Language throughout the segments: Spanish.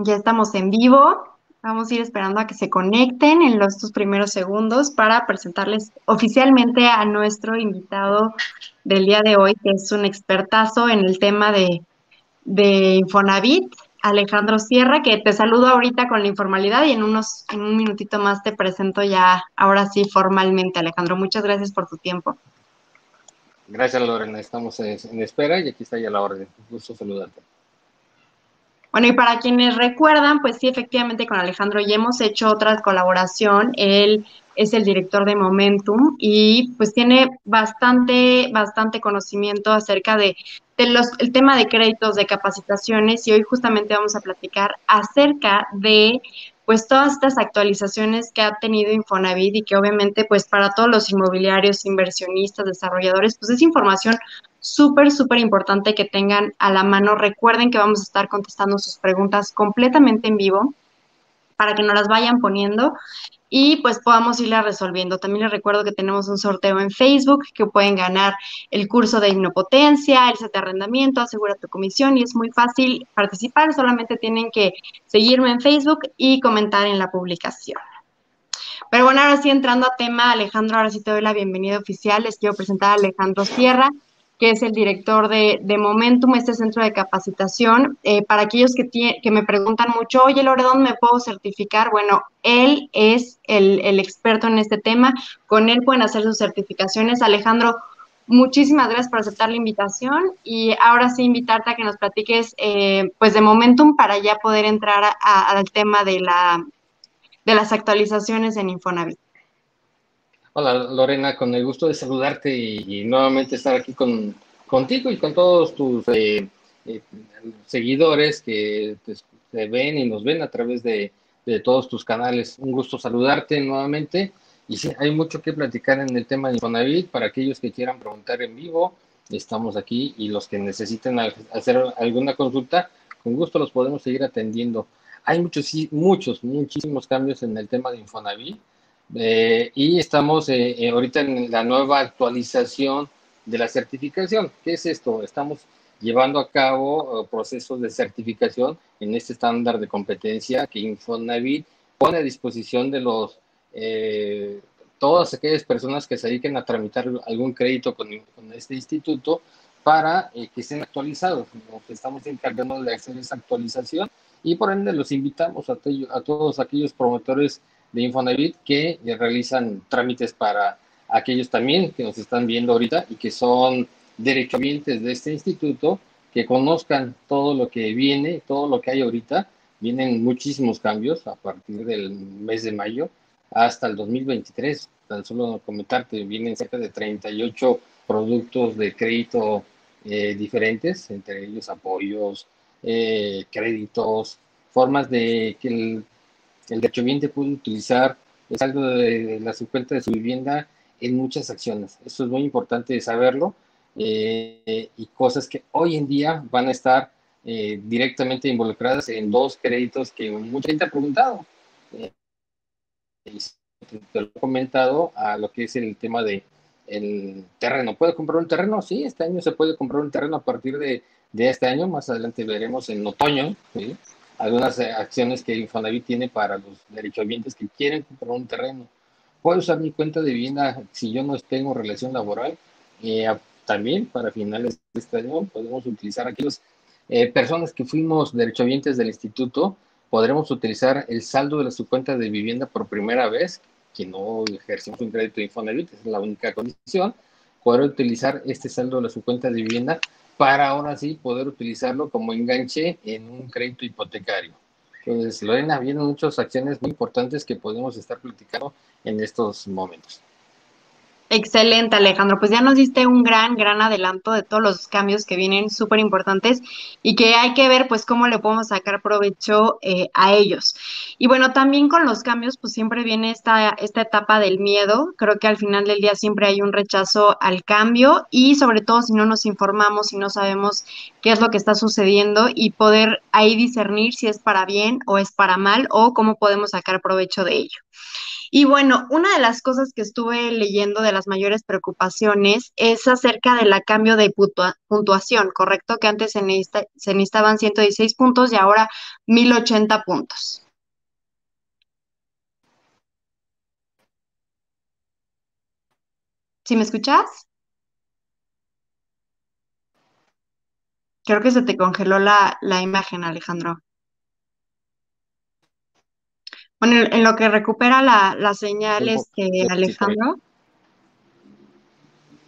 Ya estamos en vivo. Vamos a ir esperando a que se conecten en los estos primeros segundos para presentarles oficialmente a nuestro invitado del día de hoy, que es un expertazo en el tema de, de Infonavit, Alejandro Sierra, que te saludo ahorita con la informalidad y en unos, en un minutito más te presento ya, ahora sí, formalmente, Alejandro. Muchas gracias por tu tiempo. Gracias, Lorena. Estamos en espera y aquí está ya la orden. Un gusto saludarte. Bueno, y para quienes recuerdan, pues sí, efectivamente con Alejandro ya hemos hecho otra colaboración. Él es el director de Momentum y pues tiene bastante, bastante conocimiento acerca de, los, el tema de créditos, de capacitaciones y hoy justamente vamos a platicar acerca de pues todas estas actualizaciones que ha tenido Infonavit y que obviamente pues para todos los inmobiliarios, inversionistas, desarrolladores, pues es información súper, súper importante que tengan a la mano. Recuerden que vamos a estar contestando sus preguntas completamente en vivo para que nos las vayan poniendo y pues podamos irlas resolviendo. También les recuerdo que tenemos un sorteo en Facebook que pueden ganar el curso de hipnopotencia, el set de arrendamiento, asegura tu comisión y es muy fácil participar, solamente tienen que seguirme en Facebook y comentar en la publicación. Pero bueno, ahora sí entrando a tema, Alejandro, ahora sí te doy la bienvenida oficial. Les quiero presentar a Alejandro Sierra que es el director de, Momentum, este centro de capacitación. Eh, para aquellos que, que me preguntan mucho, oye, Lore, ¿dónde me puedo certificar? Bueno, él es el, experto en este tema, con él pueden hacer sus certificaciones. Alejandro, muchísimas gracias por aceptar la invitación y ahora sí invitarte a que nos platiques eh, pues de Momentum para ya poder entrar al tema de, la, de las actualizaciones en Infonavit. Hola Lorena, con el gusto de saludarte y, nuevamente estar aquí con, contigo y con todos tus eh, eh, seguidores que te, ven y nos ven a través de, todos tus canales. Un gusto saludarte nuevamente y sí, hay mucho que platicar en el tema de Infonavit para aquellos que quieran preguntar en vivo. Estamos aquí y los que necesiten hacer alguna consulta, con gusto los podemos seguir atendiendo. Hay muchos, muchos, muchísimos cambios en el tema de Infonavit eh, y estamos eh, eh, ahorita en la nueva actualización de la certificación. ¿Qué es esto? Estamos llevando a cabo procesos de certificación en este estándar de competencia que Infonavit pone a disposición de los todas aquellas personas que se dediquen a tramitar algún crédito con, este instituto para que estén actualizados. estamos encargando de hacer esa actualización y por ende los invitamos a, a todos aquellos promotores de Infonavit que realizan trámites para aquellos también que nos están viendo ahorita y que son derechohabientes de este instituto, que conozcan todo lo que viene, todo lo que hay ahorita. Vienen muchísimos cambios a partir del mes de mayo hasta el 2023. Tan solo comentarte, vienen cerca de 38 productos de crédito eh, diferentes, entre ellos apoyos, eh, créditos, formas de que el el derechohabiente puede utilizar el saldo de la subcuenta de su vivienda en muchas acciones. Eso es muy importante saberlo eh, y cosas que hoy en día van a estar eh, directamente involucradas en dos créditos que mucha gente ha preguntado. Eh, te lo he comentado a lo que es el tema de el terreno. ¿Puede comprar un terreno? Sí, este año se puede comprar un terreno a partir de, de este año. Más adelante veremos en otoño. ¿sí? Algunas eh, acciones que Infonavit tiene para los derechohabientes que quieren comprar un terreno. Puedo usar mi cuenta de vivienda si yo no tengo relación laboral. Eh, también para finales de este año podemos utilizar aquellas eh, personas que fuimos derechohabientes del instituto, podremos utilizar el saldo de su cuenta de vivienda por primera vez, que no ejercimos un crédito de Infonavit, es la única condición, poder utilizar este saldo de su cuenta de vivienda para ahora sí poder utilizarlo como enganche en un crédito hipotecario. Entonces, Lorena, vienen muchas acciones muy importantes que podemos estar platicando en estos momentos. Excelente, Alejandro. Pues ya nos diste un gran, gran adelanto de todos los cambios que vienen súper importantes y que hay que ver pues cómo le podemos sacar provecho eh, a ellos. Y bueno, también con los cambios pues siempre viene esta, esta etapa del miedo. Creo que al final del día siempre hay un rechazo al cambio y sobre todo si no nos informamos, si no sabemos qué es lo que está sucediendo y poder ahí discernir si es para bien o es para mal o cómo podemos sacar provecho de ello. Y bueno, una de las cosas que estuve leyendo de las mayores preocupaciones es acerca del cambio de puntuación, ¿correcto? Que antes se, se necesitaban 116 puntos y ahora 1080 puntos. ¿Sí me escuchas? Creo que se te congeló la, la imagen, Alejandro. Bueno, en lo que recupera la, la señal, este, Alejandro.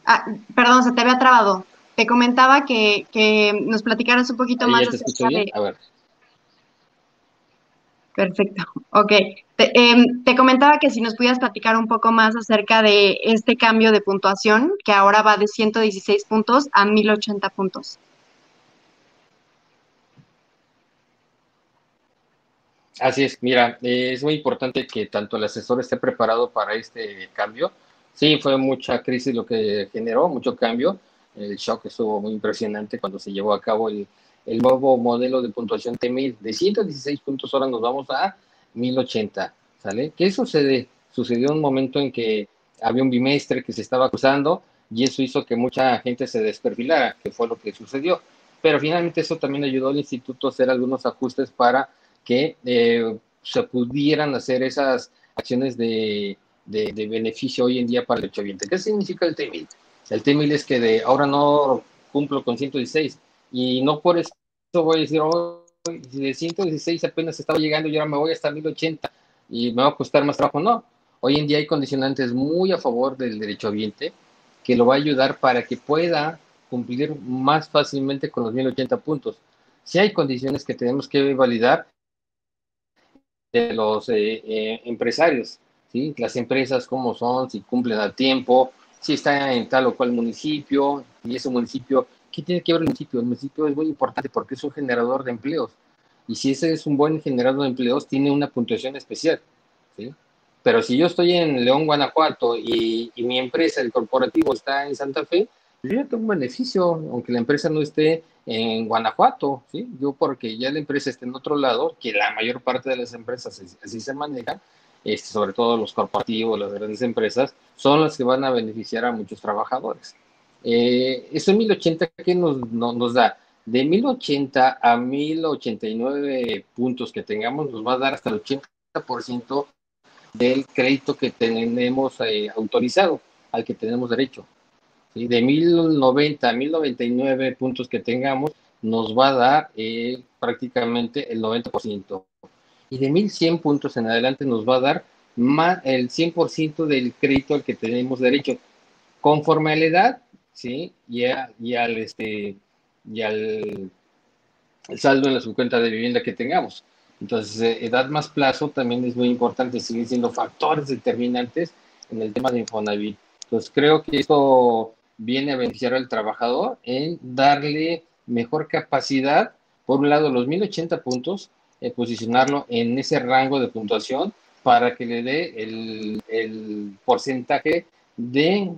Ah, perdón, se te había trabado. Te comentaba que, que nos platicaras un poquito más acerca de... A ver. Perfecto, ok. Em, te, comentaba que si nos pudieras platicar un poco más acerca de este cambio de puntuación, que ahora va de 116 puntos a 1080 puntos. Así es, mira, eh, es muy importante que tanto el asesor esté preparado para este cambio. Sí, fue mucha crisis lo que generó, mucho cambio. El shock estuvo muy impresionante cuando se llevó a cabo el, nuevo modelo de puntuación T1000. De 116 puntos ahora nos vamos a 1080, ¿sale? ¿Qué sucede? Sucedió un momento en que había un bimestre que se estaba cruzando y eso hizo que mucha gente se desperfilara, que fue lo que sucedió. Pero finalmente eso también ayudó al instituto a hacer algunos ajustes para que eh, se pudieran hacer esas acciones de, beneficio hoy en día para el derechohabiente. ¿Qué significa el T-1000? El T-1000 es que de ahora no cumplo con 116 y no por eso voy a decir, oh, de 116 apenas estaba llegando y ahora me voy hasta 1080 y me va a costar más trabajo. No, hoy en día hay condicionantes muy a favor del derechohabiente que lo va a ayudar para que pueda cumplir más fácilmente con los 1080 puntos. Si hay condiciones que tenemos que validar, de los eh, eh, empresarios, ¿sí? Las empresas cómo son, si cumplen a tiempo, si está en tal o cual municipio, y ese municipio, ¿qué tiene que ver el municipio? El municipio es muy importante porque es un generador de empleos, y si ese es un buen generador de empleos, tiene una puntuación especial, ¿sí? Pero si yo estoy en León, Guanajuato, y, y mi empresa, el corporativo, está en Santa Fe, yo tengo un beneficio, aunque la empresa no esté en Guanajuato, ¿sí? Yo porque ya la empresa esté en otro lado, que la mayor parte de las empresas así se manejan, este, sobre todo los corporativos, las grandes empresas, son las que van a beneficiar a muchos trabajadores. Eh, eso en 1080, ¿qué nos, nos da? De 1080 a 1089 puntos que tengamos, nos va a dar hasta el 80% del crédito que tenemos eh, autorizado, al que tenemos derecho. De 1090 a 1099 puntos que tengamos, nos va a dar eh, prácticamente el 90%. Y de 1100 puntos en adelante nos va a dar más el 100% del crédito al que tenemos derecho. Conforme a la edad, ¿sí? Y, al, este, y al saldo en la subcuenta de vivienda que tengamos. Entonces, eh, edad más plazo también es muy importante, siguen siendo factores determinantes en el tema de Infonavit. Entonces, creo que esto viene a beneficiar al trabajador en darle mejor capacidad, por un lado los 1080 puntos, eh, posicionarlo en ese rango de puntuación para que le dé el, porcentaje de,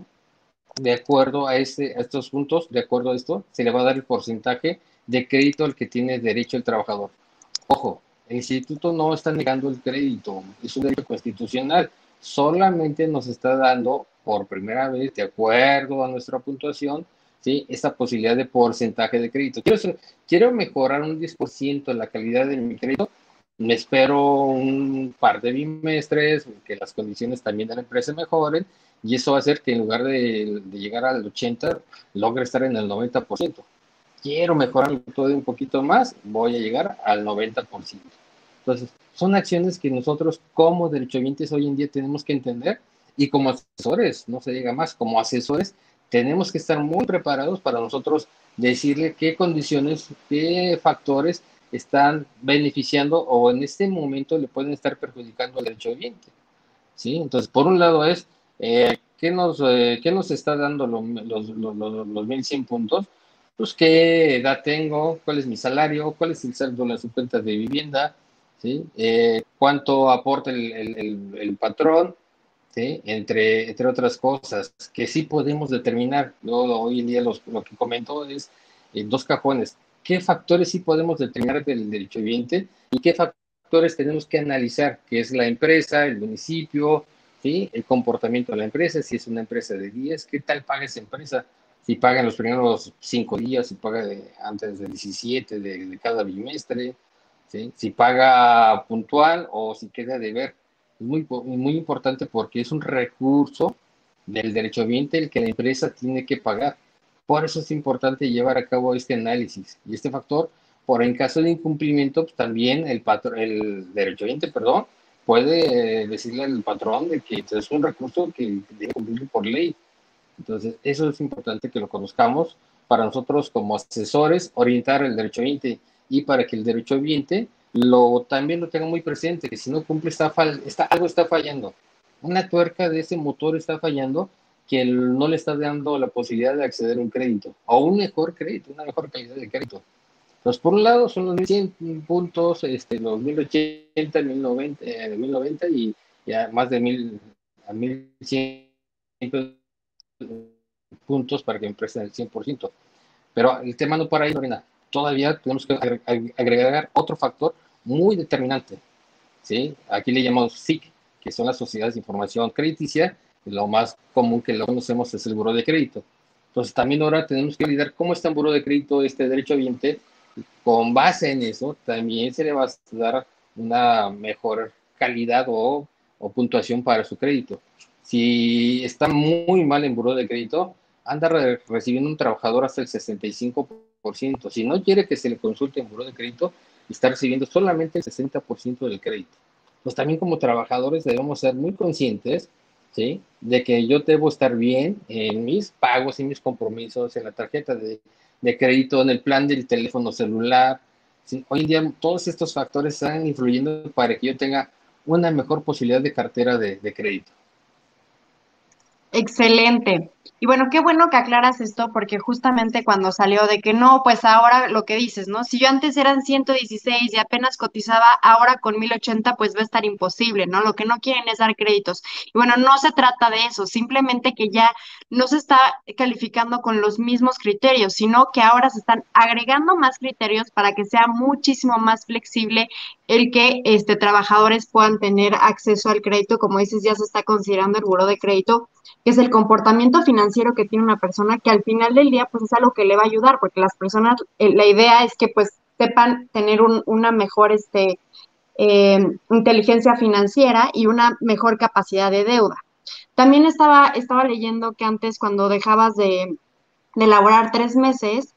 de acuerdo a, este, a estos puntos, de acuerdo a esto, se le va a dar el porcentaje de crédito al que tiene derecho el trabajador. Ojo, el instituto no está negando el crédito, es un derecho constitucional, solamente nos está dando por primera vez, de acuerdo a nuestra puntuación, ¿sí? esa posibilidad de porcentaje de crédito. Quiero, quiero mejorar un 10% la calidad de mi crédito, me espero un par de bimestres, que las condiciones también de la empresa mejoren, y eso va a hacer que en lugar de, llegar al 80, logre estar en el 90%. Quiero mejorar todo un poquito más, voy a llegar al 90%. Entonces, son acciones que nosotros como derechohabientes hoy en día tenemos que entender y como asesores, no se diga más, como asesores tenemos que estar muy preparados para nosotros decirle qué condiciones, qué factores están beneficiando o en este momento le pueden estar perjudicando al derecho viviente. ¿sí? Entonces, por un lado es, eh, ¿qué, nos, eh, ¿qué nos está dando los, los, los, los 1.100 puntos? Pues qué edad tengo, cuál es mi salario, cuál es el saldo de las cuentas de vivienda, ¿sí? Eh, cuánto aporta el, el, el patrón, entre, entre otras cosas, que sí podemos determinar. hoy en día los, lo que comento es en dos cajones. ¿Qué factores sí podemos determinar del derecho viviente y qué factores tenemos que analizar, que es la empresa, el municipio, ¿sí? el comportamiento de la empresa, si es una empresa de 10, qué tal paga esa empresa, si paga los primeros cinco días, si paga antes del 17 de, cada bimestre, si paga puntual o si queda de ver. Muy, muy importante porque es un recurso del derecho ambiente el que la empresa tiene que pagar. Por eso es importante llevar a cabo este análisis y este factor, por en caso de incumplimiento, pues, también el, patrón, el derecho ambiente, perdón, puede decirle al patrón de que es un recurso que debe cumplir por ley. Entonces, eso es importante que lo conozcamos para nosotros como asesores, orientar el derecho ambiente y para que el derecho ambiente lo, también lo tenga muy presente, que si no cumple, está, está, algo está fallando. Una tuerca de ese motor está fallando que no le está dando la posibilidad de acceder a un crédito o un mejor crédito, una mejor calidad de crédito. Entonces, por un lado son los 1100 puntos, este, los 1080, 1090, eh, 1090 y ya más de 1000 a 1100 puntos para que me presten el 100%. Pero el tema no para ahí, Lorena. Todavía tenemos que agregar otro factor muy determinante. ¿sí? Aquí le llamamos SIC, que son las sociedades de información crediticia. Lo más común que lo conocemos es el buro de crédito. Entonces, también ahora tenemos que lidiar cómo está en buro de crédito este derecho ambiente con base en eso, también se le va a dar una mejor calidad o, puntuación para su crédito. Si está muy mal en buro de crédito, anda recibiendo un trabajador hasta el 65%. Si no quiere que se le consulte en buro de crédito, está recibiendo solamente el 60% del crédito. Pues también como trabajadores debemos ser muy conscientes ¿sí? de que yo debo estar bien en mis pagos y mis compromisos en la tarjeta de de crédito, en el plan del teléfono celular. Hoy en día todos estos factores están influyendo para que yo tenga una mejor posibilidad de cartera de, de crédito. Excelente. Y bueno, qué bueno que aclaras esto porque justamente cuando salió de que no, pues ahora lo que dices, ¿no? Si yo antes eran 116 y apenas cotizaba, ahora con 1080 pues va a estar imposible, ¿no? Lo que no quieren es dar créditos. Y bueno, no se trata de eso, simplemente que ya no se está calificando con los mismos criterios, sino que ahora se están agregando más criterios para que sea muchísimo más flexible el que este, trabajadores puedan tener acceso al crédito, como dices, ya se está considerando el buro de crédito que es el comportamiento financiero que tiene una persona, que al final del día pues es algo que le va a ayudar, porque las personas, eh, la idea es que pues sepan tener una mejor este, eh, inteligencia financiera y una mejor capacidad de deuda. También estaba, estaba leyendo que antes cuando dejabas de, de elaborar tres meses,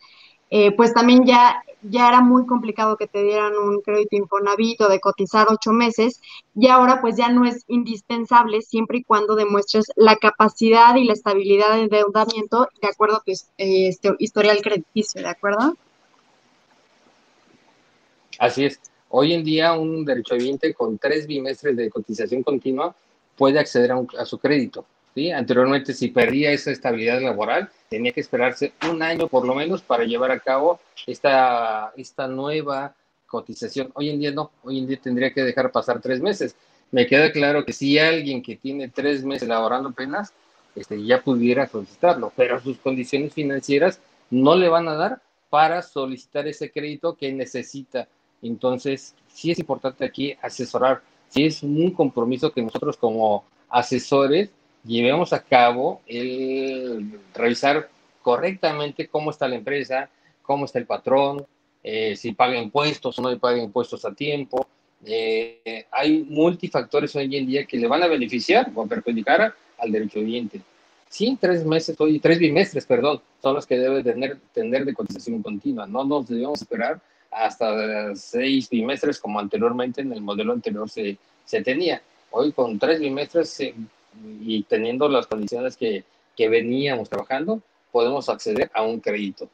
eh, pues también ya ya era muy complicado que te dieran un crédito Infonavit o de cotizar ocho meses y ahora pues ya no es indispensable siempre y cuando demuestres la capacidad y la estabilidad de endeudamiento de acuerdo a tu este, historial crediticio, ¿de acuerdo? Así es. Hoy en día un derechohabiente con tres bimestres de cotización continua puede acceder a su crédito. Anteriormente, si perdía esa estabilidad laboral, tenía que esperarse un año por lo menos para llevar a cabo esta, esta nueva cotización. Hoy en día no, hoy en día tendría que dejar pasar tres meses. Me queda claro que si alguien que tiene tres meses laborando apenas, este, ya pudiera solicitarlo, pero sus condiciones financieras no le van a dar para solicitar ese crédito que necesita. Entonces, sí es importante aquí asesorar, sí es un compromiso que nosotros como asesores llevemos a cabo el revisar correctamente cómo está la empresa, cómo está el patrón, eh, si paga impuestos o no paga impuestos a tiempo. Eh, hay multifactores hoy en día que le van a beneficiar o a perjudicar al derecho viviente. Sí, tres meses, hoy, tres bimestres, perdón, son los que debe tener, tener de cotización continua. No nos debemos esperar hasta seis bimestres como anteriormente en el modelo anterior se, se tenía. Hoy con tres bimestres se y teniendo las condiciones que, que veníamos trabajando, podemos acceder a un crédito.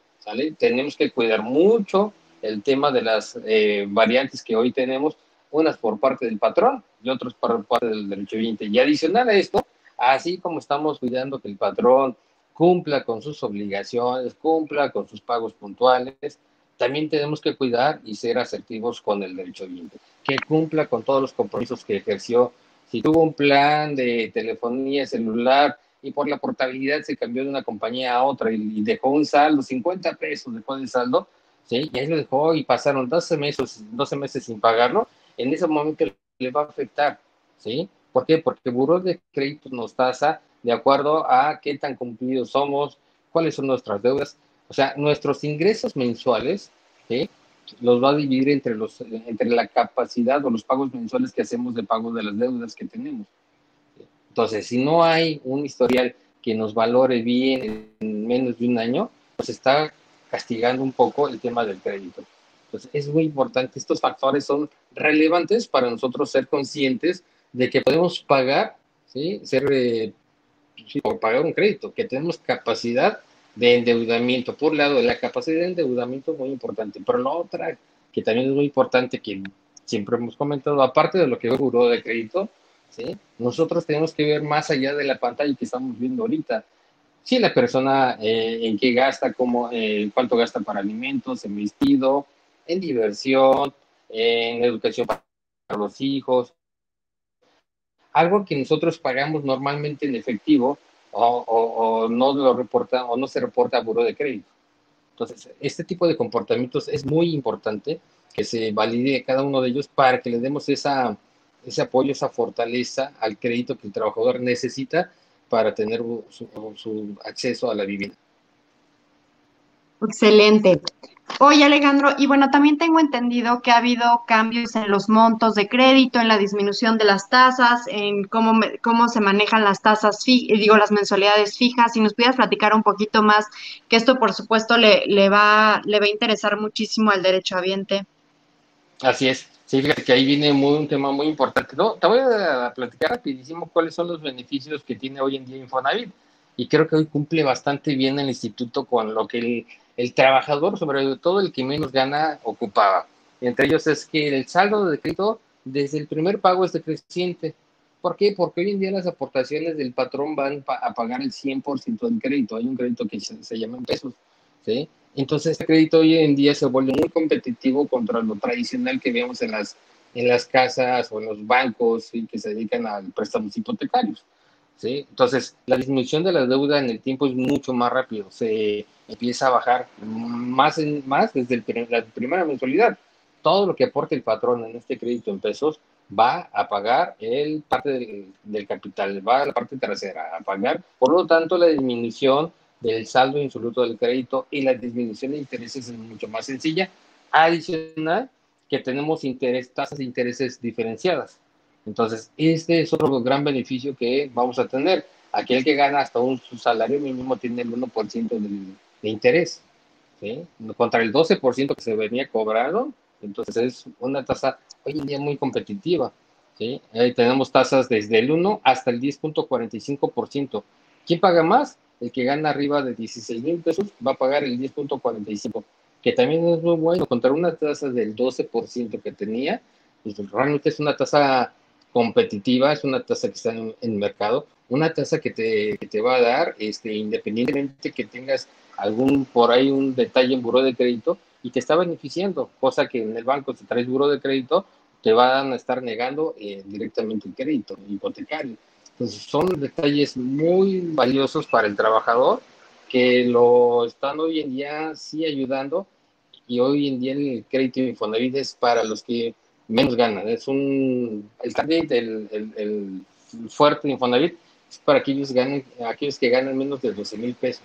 Tenemos que cuidar mucho el tema de las eh, variantes que hoy tenemos, unas por parte del patrón y otras por parte del derecho viviente. Y adicional a esto, así como estamos cuidando que el patrón cumpla con sus obligaciones, cumpla con sus pagos puntuales, también tenemos que cuidar y ser asertivos con el derecho viviente, que cumpla con todos los compromisos que ejerció si tuvo un plan de telefonía celular y por la portabilidad se cambió de una compañía a otra y, dejó un saldo, 50 pesos después del saldo, ¿sí? y ahí lo dejó y pasaron 12 meses, 12 meses sin pagarlo, en ese momento le va a afectar, ¿sí? ¿Por qué? Porque el Buró de Crédito nos tasa de acuerdo a qué tan cumplidos somos, cuáles son nuestras deudas. O sea, nuestros ingresos mensuales, ¿sí? Los va a dividir entre, los, entre la capacidad o los pagos mensuales que hacemos de pago de las deudas que tenemos. Entonces, si no hay un historial que nos valore bien en menos de un año, pues está castigando un poco el tema del crédito. Entonces, es muy importante, estos factores son relevantes para nosotros ser conscientes de que podemos pagar, ¿sí? Ser, eh, pagar un crédito, que tenemos capacidad de endeudamiento. Por un lado, la capacidad de endeudamiento es muy importante, pero la otra, que también es muy importante, que siempre hemos comentado, aparte de lo que es el de crédito, ¿sí? nosotros tenemos que ver más allá de la pantalla que estamos viendo ahorita. Si la persona eh, en qué gasta, cómo, eh, cuánto gasta para alimentos, en vestido, en diversión, en educación para los hijos. Algo que nosotros pagamos normalmente en efectivo, o, no lo reporta o no se reporta a buro de crédito. Entonces, este tipo de comportamientos es muy importante que se valide cada uno de ellos para que le demos esa, ese apoyo, esa fortaleza al crédito que el trabajador necesita para tener su acceso a la vivienda. Excelente. Oye, Alejandro, y bueno, también tengo entendido que ha habido cambios en los montos de crédito, en la disminución de las tasas, en cómo, cómo se manejan las tasas, digo, las mensualidades fijas. Si nos pudieras platicar un poquito más, que esto, por supuesto, le, le, va, le va a interesar muchísimo al derecho derechohabiente. Así es. Sí, fíjate que ahí viene muy, un tema muy importante. No, te voy a platicar rapidísimo cuáles son los beneficios que tiene hoy en día Infonavit. Y creo que hoy cumple bastante bien el instituto con lo que el el trabajador, sobre todo el que menos gana, ocupaba. Entre ellos es que el saldo de crédito desde el primer pago es decreciente. ¿Por qué? Porque hoy en día las aportaciones del patrón van a pagar el 100% del crédito. Hay un crédito que se, llama en pesos. ¿sí? Entonces, este crédito hoy en día se vuelve muy competitivo contra lo tradicional que vemos en las, en las casas o en los bancos que se dedican a préstamos hipotecarios. ¿Sí? Entonces, la disminución de la deuda en el tiempo es mucho más rápido, se empieza a bajar más, en, más desde el, la primera mensualidad. Todo lo que aporte el patrón en este crédito en pesos va a pagar el parte del, capital, va a la parte trasera a pagar. Por lo tanto, la disminución del saldo insoluto del crédito y la disminución de intereses es mucho más sencilla. Adicional, que tenemos interés, tasas de intereses diferenciadas. Entonces, este es otro gran beneficio que vamos a tener. Aquel que gana hasta un salario mínimo tiene el 1% de, de interés, contra el 12% que se venía cobrando. Entonces, es una tasa hoy en día muy competitiva. ¿sí? Ahí tenemos tasas desde el 1 hasta el 10.45%. ¿Quién paga más? El que gana arriba de 16 mil pesos va a pagar el 10.45, que también es muy bueno. Contra una tasa del 12% que tenía, pues realmente es una tasa competitiva, es una tasa que está en, el mercado, una tasa que te, que te, va a dar, este, independientemente que tengas algún por ahí un detalle en buro de crédito y te está beneficiando, cosa que en el banco si traes buro de crédito te van a estar negando eh, directamente el crédito hipotecario. Entonces son detalles muy valiosos para el trabajador que lo están hoy en día sí ayudando y hoy en día el crédito Infonavit es para los que menos ganan. Es un, el el, el, fuerte Infonavit es para aquellos, ganen, aquellos que ganan menos de 12 mil pesos.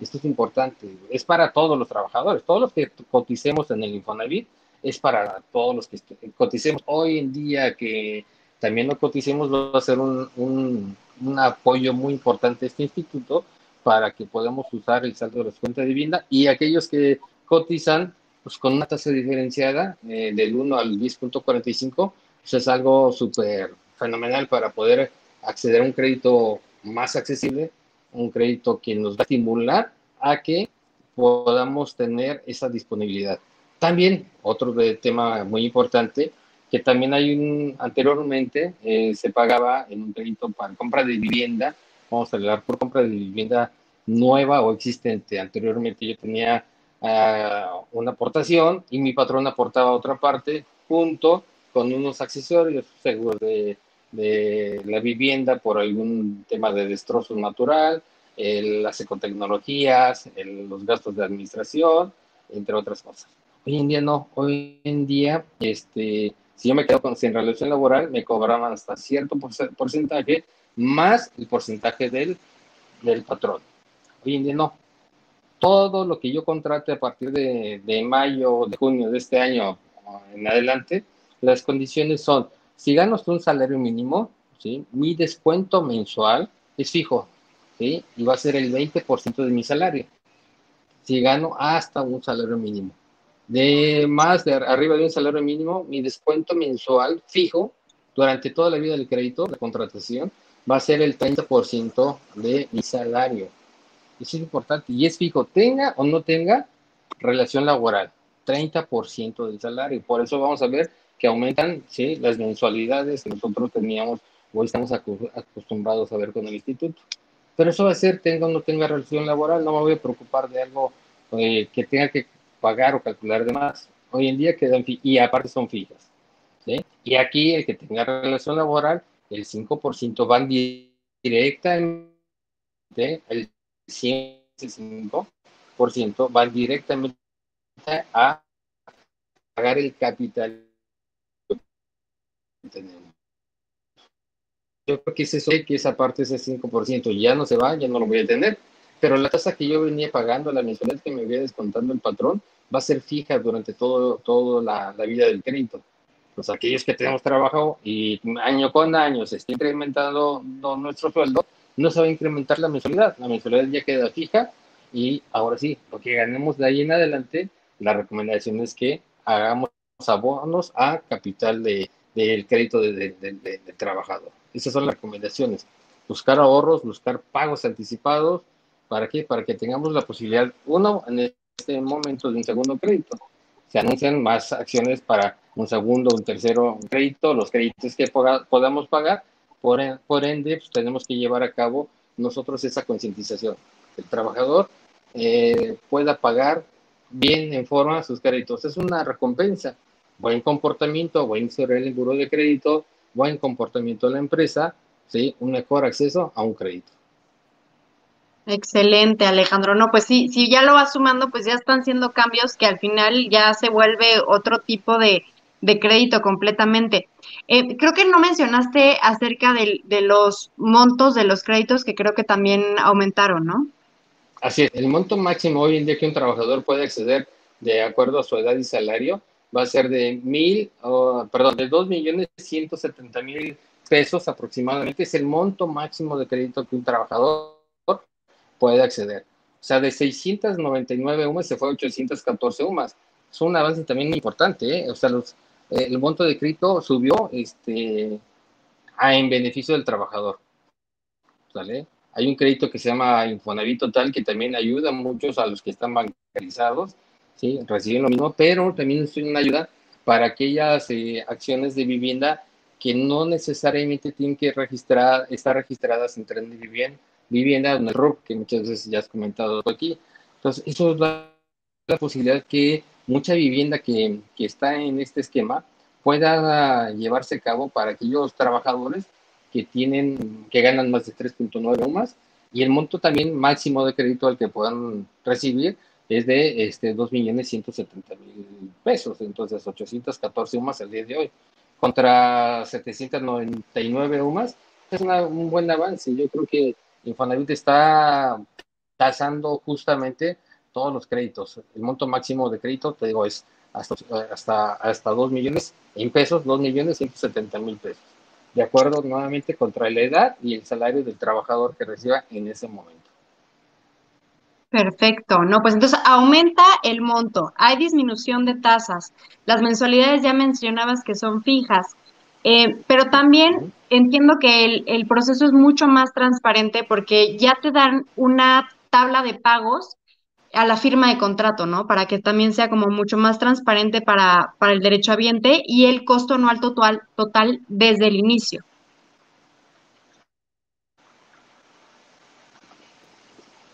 Esto es importante. Es para todos los trabajadores. Todos los que coticemos en el Infonavit es para todos los que coticemos. Hoy en día que también no coticemos va a ser un, un, un apoyo muy importante a este instituto para que podamos usar el saldo de las cuentas de vivienda y aquellos que cotizan pues con una tasa diferenciada eh, del 1 al 10.45, pues es algo súper fenomenal para poder acceder a un crédito más accesible, un crédito que nos va a estimular a que podamos tener esa disponibilidad. También otro tema muy importante, que también hay un, anteriormente eh, se pagaba en un crédito para compra de vivienda, vamos a hablar por compra de vivienda nueva o existente. Anteriormente yo tenía una aportación y mi patrón aportaba otra parte junto con unos accesorios, seguros de, de la vivienda por algún tema de destrozo natural, las ecotecnologías, los gastos de administración, entre otras cosas. Hoy en día no, hoy en día este, Si yo me quedo con, sin relación laboral, me cobraban hasta cierto porcentaje más el porcentaje del, del patrón. Hoy en día no. Todo lo que yo contrate a partir de, de mayo o de junio de este año en adelante, las condiciones son, si gano un salario mínimo, ¿sí? mi descuento mensual es fijo, ¿sí? y va a ser el 20% de mi salario. Si gano hasta un salario mínimo. De más de arriba de un salario mínimo, mi descuento mensual fijo durante toda la vida del crédito, la contratación, va a ser el 30% de mi salario. Es importante. Y es fijo, tenga o no tenga relación laboral, 30% del salario. Por eso vamos a ver que aumentan ¿sí? las mensualidades que nosotros teníamos o estamos acostumbrados a ver con el instituto. Pero eso va a ser, tenga o no tenga relación laboral, no me voy a preocupar de algo eh, que tenga que pagar o calcular de más. Hoy en día quedan, y aparte son fijas. Y aquí el que tenga relación laboral, el 5% van directamente, el 105% van directamente a pagar el capital que tenemos. Yo creo que es eso, que esa parte, ese 5%, ya no se va, ya no lo voy a tener. Pero la tasa que yo venía pagando, la mensualidad que me venía descontando el patrón, va a ser fija durante todo, toda la, la, vida del crédito. Pues aquellos que tenemos trabajo y año con año se está incrementando nuestro sueldo, no se va a incrementar la mensualidad. La mensualidad ya queda fija y ahora sí, lo que ganemos de ahí en adelante, la recomendación es que hagamos abonos a capital de, del crédito del de, de, trabajador. Esas son las recomendaciones. Buscar ahorros, buscar pagos anticipados. ¿Para qué? Para que tengamos la posibilidad, uno, en este momento de un segundo crédito. Se anuncian más acciones para un segundo, un tercero crédito, los créditos que podamos pagar. Por, ende, pues, tenemos que llevar a cabo nosotros esa concientización. El trabajador eh, pueda pagar bien en forma sus créditos. Es una recompensa. Buen comportamiento, buen ser el buro de crédito, buen comportamiento de la empresa, ¿sí? un mejor acceso a un crédito. Excelente, Alejandro. No, pues sí, si ya lo vas sumando, pues ya están siendo cambios que al final ya se vuelve otro tipo de, de crédito completamente. Eh, creo que no mencionaste acerca de, de, los montos de los créditos que creo que también aumentaron, ¿no? Así es, el monto máximo hoy en día que un trabajador puede acceder de acuerdo a su edad y salario va a ser de mil, perdón, de dos millones ciento setenta mil pesos aproximadamente. Es el monto máximo de crédito que un trabajador puede acceder. O sea, de 699 UMAS se fue a 814 UMAS. Es un avance también importante. ¿eh? O sea, los, el monto de crédito subió este, a, en beneficio del trabajador. ¿Sale? Hay un crédito que se llama Infonavit Total que también ayuda a muchos a los que están bancarizados ¿sí? reciben lo mismo, pero también es una ayuda para aquellas eh, acciones de vivienda que no necesariamente tienen que registrar, estar registradas en tren de vivienda, vivienda en el RUC, que muchas veces ya has comentado aquí. Entonces, eso da la posibilidad que mucha vivienda que, que está en este esquema pueda llevarse a cabo para aquellos trabajadores que tienen, que ganan más de 3.9 o más, y el monto también máximo de crédito al que puedan recibir es de este, 2.170.000 pesos, entonces 814 UMAS el día de hoy, contra 799 UMAS, es un buen avance. Yo creo que Infonavit está tasando justamente todos los créditos. El monto máximo de crédito, te digo, es hasta, hasta, hasta 2 millones en pesos, 2 millones 170 mil pesos. De acuerdo nuevamente contra la edad y el salario del trabajador que reciba en ese momento. Perfecto, no, pues entonces aumenta el monto, hay disminución de tasas, las mensualidades ya mencionabas que son fijas, eh, pero también entiendo que el, el, proceso es mucho más transparente porque ya te dan una tabla de pagos a la firma de contrato, ¿no? Para que también sea como mucho más transparente para, para el derecho habiente y el costo anual total, total desde el inicio.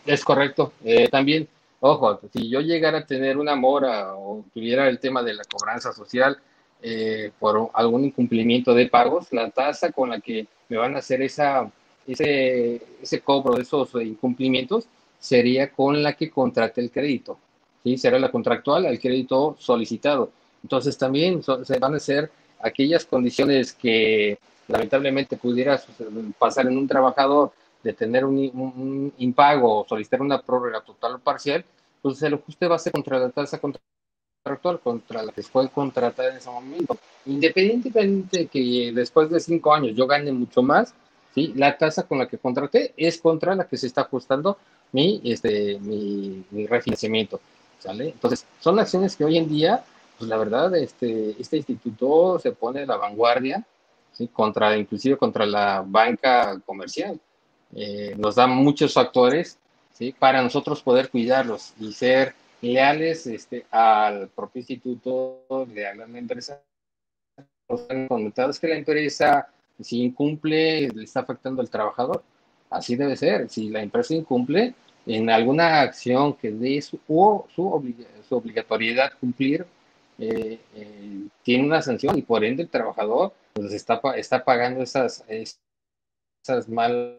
Es correcto. Eh, también, ojo, si yo llegara a tener una mora o tuviera el tema de la cobranza social eh, por algún incumplimiento de pagos, la tasa con la que me van a hacer esa, ese, ese cobro de esos incumplimientos sería con la que contrate el crédito. ¿sí? Será la contractual al crédito solicitado. Entonces también se van a hacer aquellas condiciones que lamentablemente pudiera pasar en un trabajador de tener un, impago o solicitar una prórroga total o parcial, pues el ajuste va a ser contra la tasa contractual, contra la que fue contratada en ese momento. Independientemente de que después de cinco años yo gane mucho más, ¿sí? la tasa con la que contraté es contra la que se está ajustando mi, este, mi, mi refinanciamiento. ¿sale? Entonces, son acciones que hoy en día, pues la verdad, este, este instituto se pone a la vanguardia, ¿sí? contra, inclusive contra la banca comercial. Eh, nos da muchos factores ¿sí? para nosotros poder cuidarlos y ser leales este, al propio instituto, leal a la empresa. Los que la empresa, si incumple, le está afectando al trabajador. Así debe ser. Si la empresa incumple en alguna acción que dé su, o su, su obligatoriedad cumplir, eh, eh, tiene una sanción y por ende el trabajador pues, está, está pagando esas, esas malas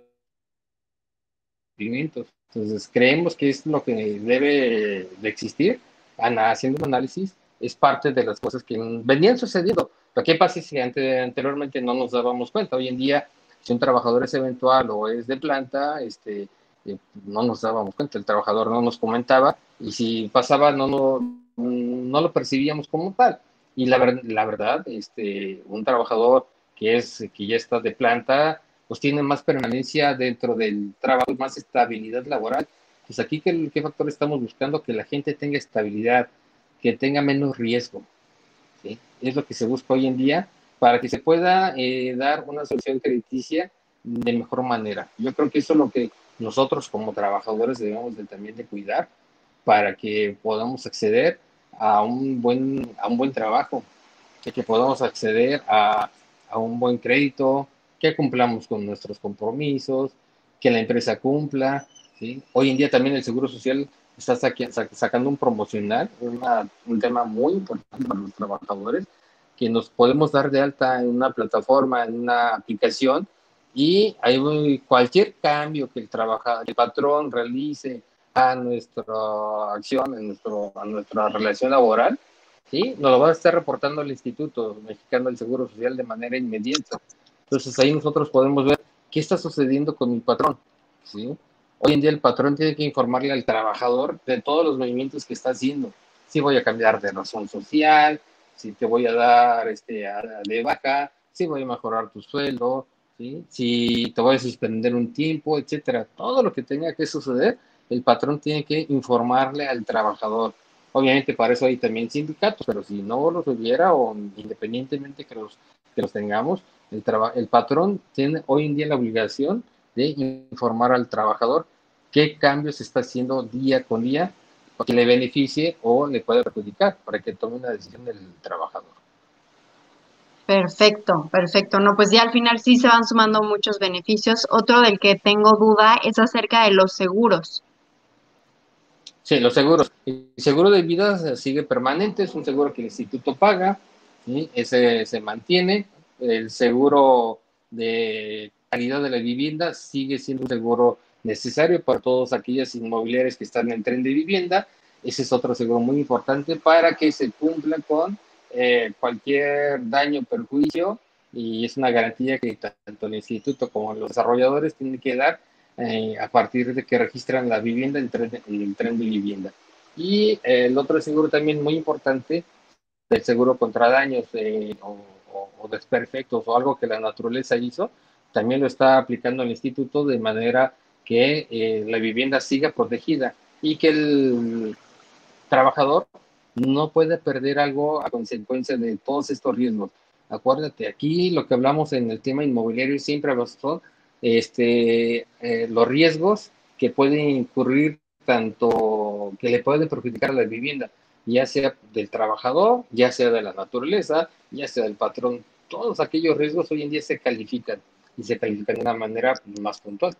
entonces, creemos que es lo que debe de existir. Ana, haciendo un análisis, es parte de las cosas que venían sucediendo. Que pasa es que anteriormente no nos dábamos cuenta. Hoy en día, si un trabajador es eventual o es de planta, este, eh, no nos dábamos cuenta, el trabajador no nos comentaba y si pasaba no, no, no lo percibíamos como tal. Y la, la verdad, este, un trabajador que, es, que ya está de planta, pues tiene más permanencia dentro del trabajo, más estabilidad laboral. Pues aquí, ¿qué, qué factor estamos buscando? Que la gente tenga estabilidad, que tenga menos riesgo. Es lo que se busca hoy en día para que se pueda eh, dar una solución crediticia de mejor manera. Yo creo que eso es lo que nosotros como trabajadores debemos de, también de cuidar para que podamos acceder a un buen, a un buen trabajo, que podamos acceder a, a un buen crédito, que cumplamos con nuestros compromisos, que la empresa cumpla. ¿sí? Hoy en día también el Seguro Social está sacando un promocional, un tema muy importante para los trabajadores, que nos podemos dar de alta en una plataforma, en una aplicación, y hay cualquier cambio que el trabajador, el patrón realice a nuestra acción, en nuestro, a nuestra relación laboral, ¿sí? nos lo va a estar reportando el Instituto Mexicano del Seguro Social de manera inmediata. Entonces ahí nosotros podemos ver qué está sucediendo con mi patrón. ¿sí? Hoy en día el patrón tiene que informarle al trabajador de todos los movimientos que está haciendo. Si voy a cambiar de razón social, si te voy a dar este, de vaca, si voy a mejorar tu sueldo, ¿sí? si te voy a suspender un tiempo, etcétera. Todo lo que tenga que suceder, el patrón tiene que informarle al trabajador. Obviamente para eso hay también sindicatos, pero si no los hubiera o independientemente que los, que los tengamos, el, el patrón tiene hoy en día la obligación de informar al trabajador qué cambios está haciendo día con día que le beneficie o le pueda perjudicar, para que tome una decisión del trabajador. Perfecto, perfecto. No, pues ya al final sí se van sumando muchos beneficios. Otro del que tengo duda es acerca de los seguros. Sí, los seguros. El seguro de vida sigue permanente, es un seguro que el instituto paga, ese se mantiene el seguro de calidad de la vivienda sigue siendo un seguro necesario para todos aquellas inmobiliarias que están en tren de vivienda. Ese es otro seguro muy importante para que se cumpla con eh, cualquier daño o perjuicio y es una garantía que tanto el instituto como los desarrolladores tienen que dar eh, a partir de que registran la vivienda en, el tren de vivienda. Y el otro seguro también muy importante, el seguro contra daños eh, o o, desperfectos o algo que la naturaleza hizo, también lo está aplicando el instituto de manera que eh, la vivienda siga protegida y que el trabajador no puede perder algo a consecuencia de todos estos riesgos. Acuérdate, aquí lo que hablamos en el tema inmobiliario siempre son este, eh, los riesgos que pueden incurrir tanto que le pueden perjudicar a la vivienda, ya sea del trabajador, ya sea de la naturaleza, ya sea del patrón. Todos aquellos riesgos hoy en día se califican y se califican de una manera más puntual.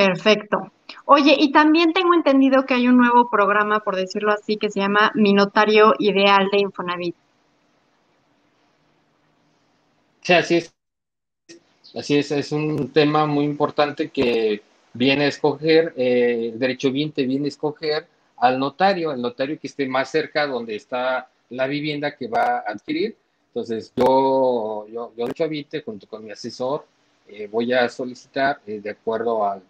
Perfecto. Oye, y también tengo entendido que hay un nuevo programa, por decirlo así, que se llama Minotario Ideal de Infonavit. Sí, así es. Así es, es un tema muy importante que viene a escoger, eh, el derecho bien te viene a escoger al notario, el notario que esté más cerca donde está la vivienda que va a adquirir. Entonces, yo, yo, yo de junto con mi asesor, eh, voy a solicitar, eh, de acuerdo a,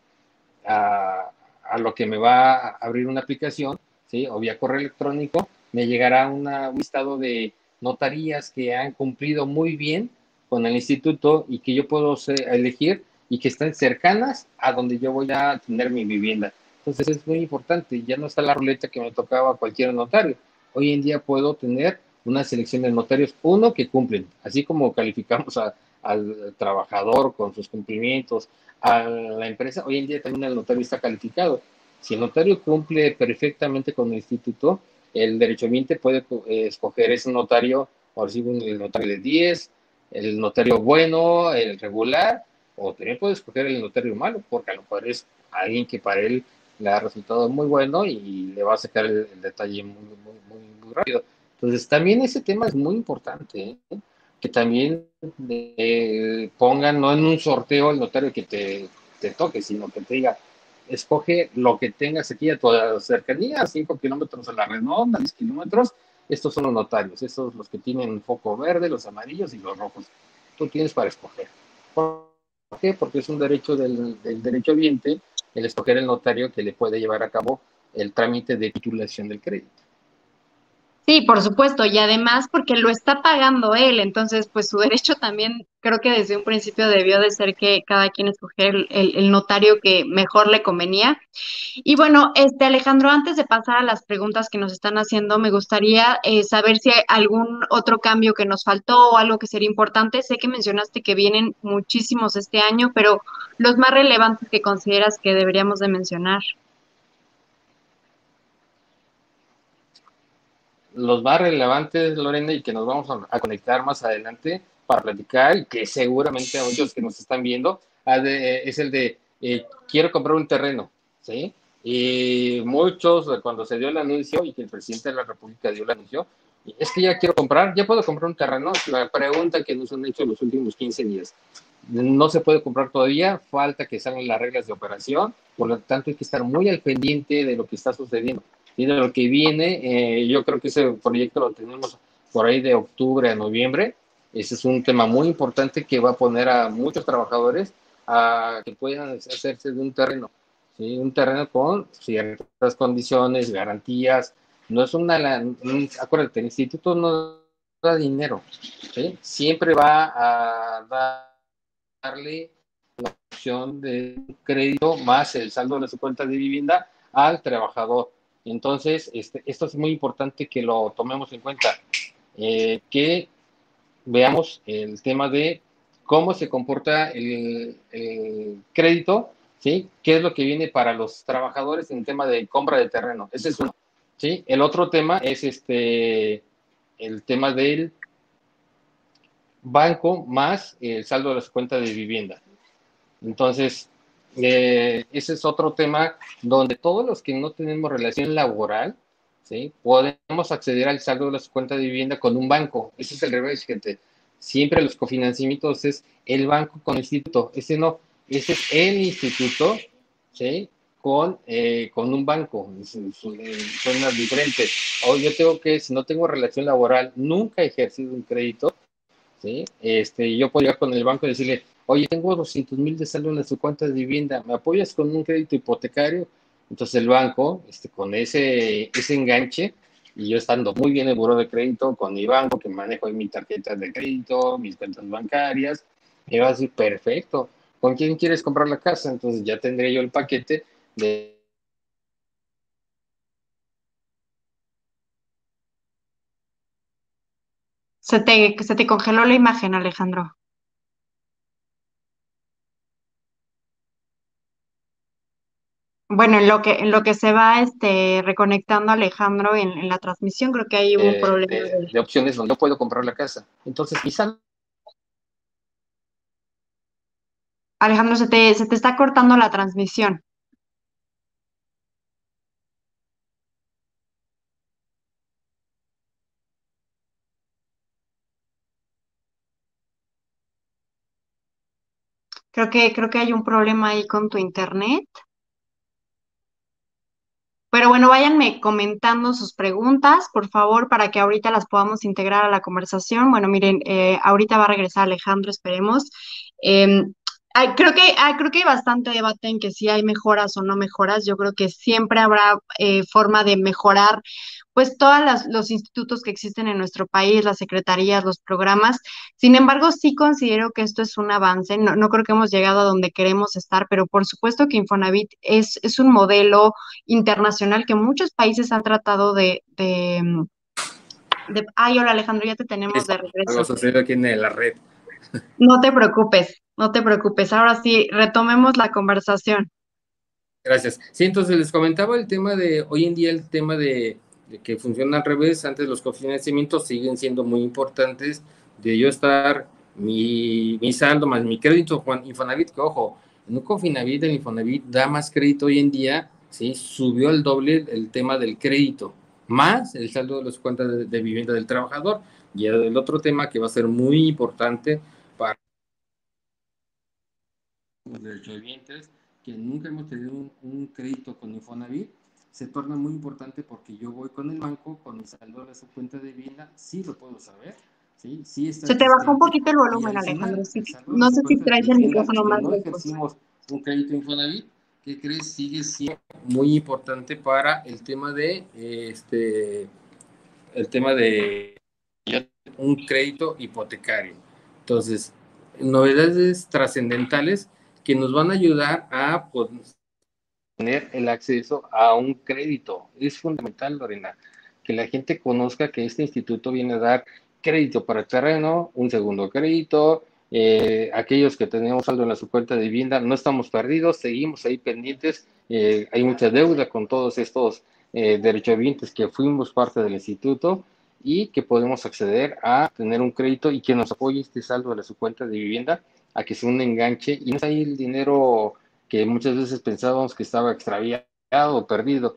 a, a, lo que me va a abrir una aplicación, ¿sí? o vía correo electrónico, me llegará una, un listado de notarías que han cumplido muy bien con el instituto y que yo puedo elegir y que están cercanas a donde yo voy a tener mi vivienda. Entonces es muy importante, ya no está la ruleta que me tocaba a cualquier notario. Hoy en día puedo tener una selección de notarios, uno que cumplen, así como calificamos al trabajador con sus cumplimientos, a la empresa, hoy en día también el notario está calificado. Si el notario cumple perfectamente con el instituto, el derechohabiente puede eh, escoger ese notario, o si el notario de 10, el notario bueno, el regular, o también puede escoger el notario malo, porque a lo mejor es alguien que para él le ha resultado muy bueno y le va a sacar el, detalle muy, muy, muy, rápido. Entonces, también ese tema es muy importante, ¿eh? Que también eh, pongan no en un sorteo el notario que te, te toque, sino que te diga, escoge lo que tengas aquí a tu cercanía, 5 kilómetros a la redonda, 10 kilómetros, estos son los notarios, estos los que tienen foco verde, los amarillos y los rojos. Tú tienes para escoger. ¿Por qué? Porque es un derecho del, del derecho ambiente el escoger el notario que le puede llevar a cabo el trámite de titulación del crédito. Sí, por supuesto, y además porque lo está pagando él, entonces pues su derecho también creo que desde un principio debió de ser que cada quien escogiera el, notario que mejor le convenía. Y bueno, este Alejandro, antes de pasar a las preguntas que nos están haciendo, me gustaría eh, saber si hay algún otro cambio que nos faltó o algo que sería importante. Sé que mencionaste que vienen muchísimos este año, pero los más relevantes que consideras que deberíamos de mencionar. Los más relevantes, Lorena, y que nos vamos a, conectar más adelante para platicar, y que seguramente a muchos que nos están viendo, es el de eh, quiero comprar un terreno, ¿sí? Y muchos, cuando se dio el anuncio y que el presidente de la República dio el anuncio, es que ya quiero comprar, ya puedo comprar un terreno. La pregunta que nos han hecho en los últimos 15 días. No se puede comprar todavía, falta que salgan las reglas de operación, por lo tanto hay que estar muy al pendiente de lo que está sucediendo y de lo que viene. Eh, yo creo que ese proyecto lo tenemos por ahí de octubre a noviembre. Ese es un tema muy importante que va a poner a muchos trabajadores a que puedan hacerse de un terreno, ¿sí? un terreno con ciertas condiciones, garantías. No es una, acuérdate, el instituto no da dinero, ¿sí? siempre va a darle la opción de crédito más el saldo de su cuenta de vivienda al trabajador. Entonces, este, esto es muy importante que lo tomemos en cuenta, eh, que veamos el tema de cómo se comporta el, crédito, ¿sí? ¿Qué es lo que viene para los trabajadores en tema de compra de terreno? Ese es uno, ¿sí? El otro tema es este, el tema del banco más el saldo de las cuentas de vivienda. Entonces, eh, ese es otro tema donde todos los que no tenemos relación laboral, ¿sí? podemos acceder al saldo de las cuentas de vivienda con un banco. Ese es el revés, gente. Siempre los cofinanciamientos es el banco con el instituto. Ese no, ese es el instituto, ¿sí? Con, eh, con un banco. Son, son diferentes. O yo tengo que, si no tengo relación laboral, nunca he ejercido un crédito, ¿sí? Este, yo puedo llegar con el banco y decirle, oye, tengo 200 mil de saldo en su cuenta de vivienda, ¿me apoyas con un crédito hipotecario? Entonces el banco, este, con ese, ese enganche, y yo estando muy bien en el buro de crédito, con mi banco, que manejo mi tarjeta de crédito, mis cuentas bancarias, me va a decir, perfecto, ¿con quién quieres comprar la casa? Entonces ya tendré yo el paquete de Se te, se te congeló la imagen, Alejandro. Bueno, en lo que, en lo que se va este, reconectando Alejandro en, la transmisión, creo que hay un eh, problema. De, opciones donde no puedo comprar la casa. Entonces, quizá. Alejandro, se te, se te está cortando la transmisión. Creo que, creo que hay un problema ahí con tu internet. Pero bueno, váyanme comentando sus preguntas, por favor, para que ahorita las podamos integrar a la conversación. Bueno, miren, eh, ahorita va a regresar Alejandro, esperemos. Creo, que, creo que hay bastante debate en que si hay mejoras o no mejoras. Yo creo que siempre habrá eh, forma de mejorar pues todos los institutos que existen en nuestro país, las secretarías, los programas. Sin embargo, sí considero que esto es un avance. No, no creo que hemos llegado a donde queremos estar, pero por supuesto que Infonavit es, es un modelo internacional que muchos países han tratado de, de, Ay, hola Alejandro, ya te tenemos de regreso. Algo sucedido aquí en la red. No te preocupes, no te preocupes. Ahora sí, retomemos la conversación. Gracias. Sí, entonces les comentaba el tema de, hoy en día el tema de que funciona al revés, antes los cofinanciamientos siguen siendo muy importantes, de yo estar mi, mi saldo más mi crédito Infonavit, que ojo, en un Cofinavit, el Infonavit da más crédito hoy en día, ¿sí? subió el doble el tema del crédito, más el saldo de las cuentas de, vivienda del trabajador. Y el otro tema que va a ser muy importante los derechohabientes, que nunca hemos tenido un, un crédito con Infonavit, se torna muy importante porque yo voy con el banco, con mi saldo de su cuenta de vivienda, sí lo puedo saber. Sí, sí está se te bajó un poquito el volumen, Alejandro. no sé si traes el micrófono más no ejercimos un crédito Infonavit, ¿qué crees? Sigue siendo muy importante para el tema de este el tema de un crédito hipotecario. Entonces, novedades trascendentales que nos van a ayudar a pues, tener el acceso a un crédito. Es fundamental, Lorena, que la gente conozca que este instituto viene a dar crédito para terreno, un segundo crédito. Eh, aquellos que tenemos saldo en la cuenta de vivienda, no estamos perdidos, seguimos ahí pendientes. Eh, hay mucha deuda con todos estos eh, derechohabientes que fuimos parte del instituto y que podemos acceder a tener un crédito y que nos apoye este saldo de la cuenta de vivienda a que sea un enganche y no es ahí el dinero que muchas veces pensábamos que estaba extraviado o perdido.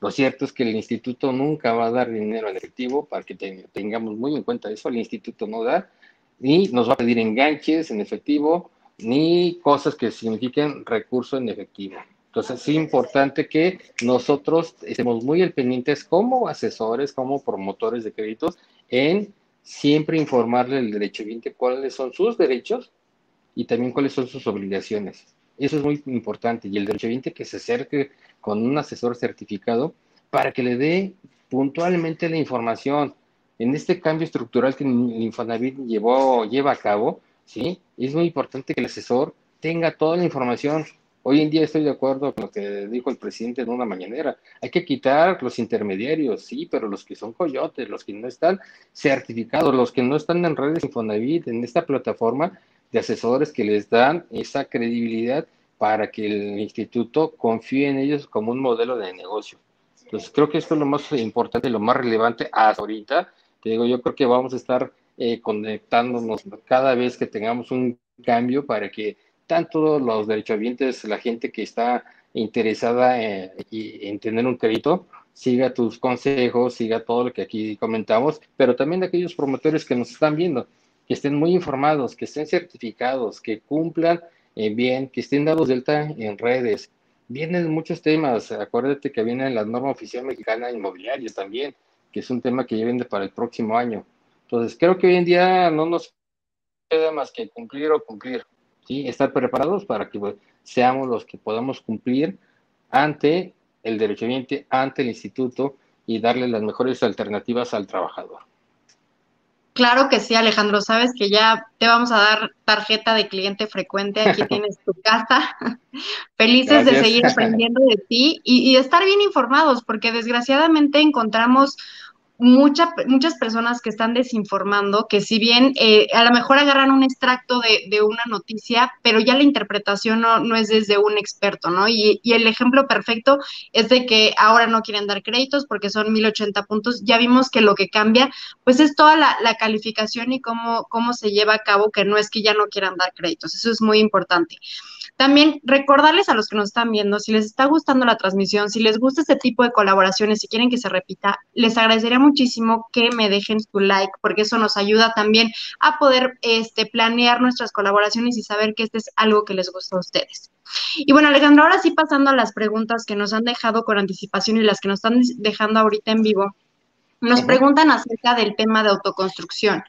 Lo cierto es que el instituto nunca va a dar dinero en efectivo, para que tengamos muy en cuenta eso, el instituto no da, ni nos va a pedir enganches en efectivo, ni cosas que signifiquen recurso en efectivo. Entonces es importante que nosotros estemos muy al pendientes como asesores, como promotores de créditos, en siempre informarle al derecho cuáles son sus derechos y también cuáles son sus obligaciones. Eso es muy importante. Y el derechohabiente que se acerque con un asesor certificado para que le dé puntualmente la información. En este cambio estructural que Infonavit llevó, lleva a cabo, ¿sí? es muy importante que el asesor tenga toda la información. Hoy en día estoy de acuerdo con lo que dijo el presidente en una mañanera. Hay que quitar los intermediarios, sí, pero los que son coyotes, los que no están certificados, los que no están en redes Infonavit, en esta plataforma, de asesores que les dan esa credibilidad para que el instituto confíe en ellos como un modelo de negocio. Entonces, creo que esto es lo más importante, lo más relevante hasta ahorita. Te digo, yo creo que vamos a estar eh, conectándonos cada vez que tengamos un cambio para que tanto los derechohabientes, la gente que está interesada en, en tener un crédito, siga tus consejos, siga todo lo que aquí comentamos, pero también aquellos promotores que nos están viendo que estén muy informados, que estén certificados, que cumplan eh, bien, que estén dados de alta en redes. Vienen muchos temas, acuérdate que viene la norma oficial mexicana inmobiliaria también, que es un tema que ya viene para el próximo año. Entonces, creo que hoy en día no nos queda más que cumplir o cumplir, ¿sí? Estar preparados para que pues, seamos los que podamos cumplir ante el derecho ambiente, ante el instituto y darle las mejores alternativas al trabajador. Claro que sí, Alejandro. Sabes que ya te vamos a dar tarjeta de cliente frecuente. Aquí tienes tu casa. Felices de seguir aprendiendo de ti y, y, estar bien informados, porque desgraciadamente encontramos muchas personas que están desinformando, que si bien eh, a lo mejor agarran un extracto de, una noticia, pero ya la interpretación no, es desde un experto, ¿no? Y, el ejemplo perfecto es de que ahora no quieren dar créditos porque son 1080 puntos. Ya vimos que lo que cambia, pues es toda la, la calificación y cómo, cómo se lleva a cabo, que no es que ya no quieran dar créditos. Eso es muy importante. También recordarles a los que nos están viendo, si les está gustando la transmisión, si les gusta este tipo de colaboraciones, si quieren que se repita, les agradecería muchísimo que me dejen su like, porque eso nos ayuda también a poder este, planear nuestras colaboraciones y saber que este es algo que les gusta a ustedes. Y bueno, Alejandro, ahora sí pasando a las preguntas que nos han dejado con anticipación y las que nos están dejando ahorita en vivo. Nos preguntan acerca del tema de autoconstrucción,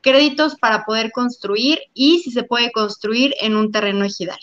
créditos para poder construir y si se puede construir en un terreno ejidal.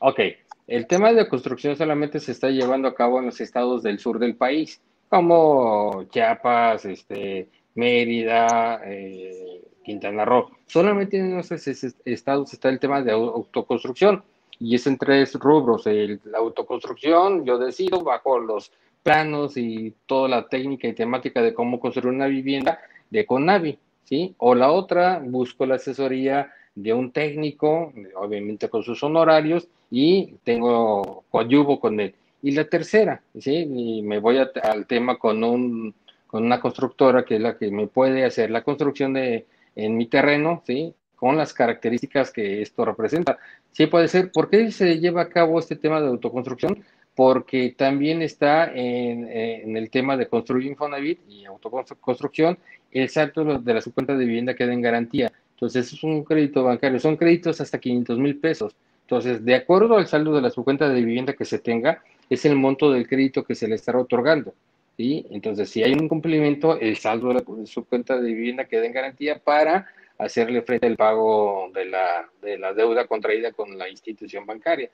Ok, el tema de construcción solamente se está llevando a cabo en los estados del sur del país, como Chiapas, este, Mérida, eh, Quintana Roo. Solamente en esos estados está el tema de autoconstrucción y es en tres rubros. la autoconstrucción, yo decido bajo los planos y toda la técnica y temática de cómo construir una vivienda de Conavi, ¿sí? O la otra, busco la asesoría de un técnico, obviamente con sus honorarios, y tengo, coadyuvo con él. Y la tercera, ¿sí? Y me voy al tema con, un, con una constructora que es la que me puede hacer la construcción de, en mi terreno, ¿sí? Con las características que esto representa. Sí puede ser. ¿Por qué se lleva a cabo este tema de autoconstrucción? Porque también está en, en el tema de construir Infonavit y autoconstrucción, el salto de la subcuenta de vivienda queda en garantía. Entonces, es un crédito bancario, son créditos hasta 500 mil pesos. Entonces, de acuerdo al saldo de la subcuenta de vivienda que se tenga, es el monto del crédito que se le estará otorgando. ¿sí? Entonces, si hay un cumplimiento, el saldo de la subcuenta de vivienda queda en garantía para hacerle frente al pago de la, de la deuda contraída con la institución bancaria.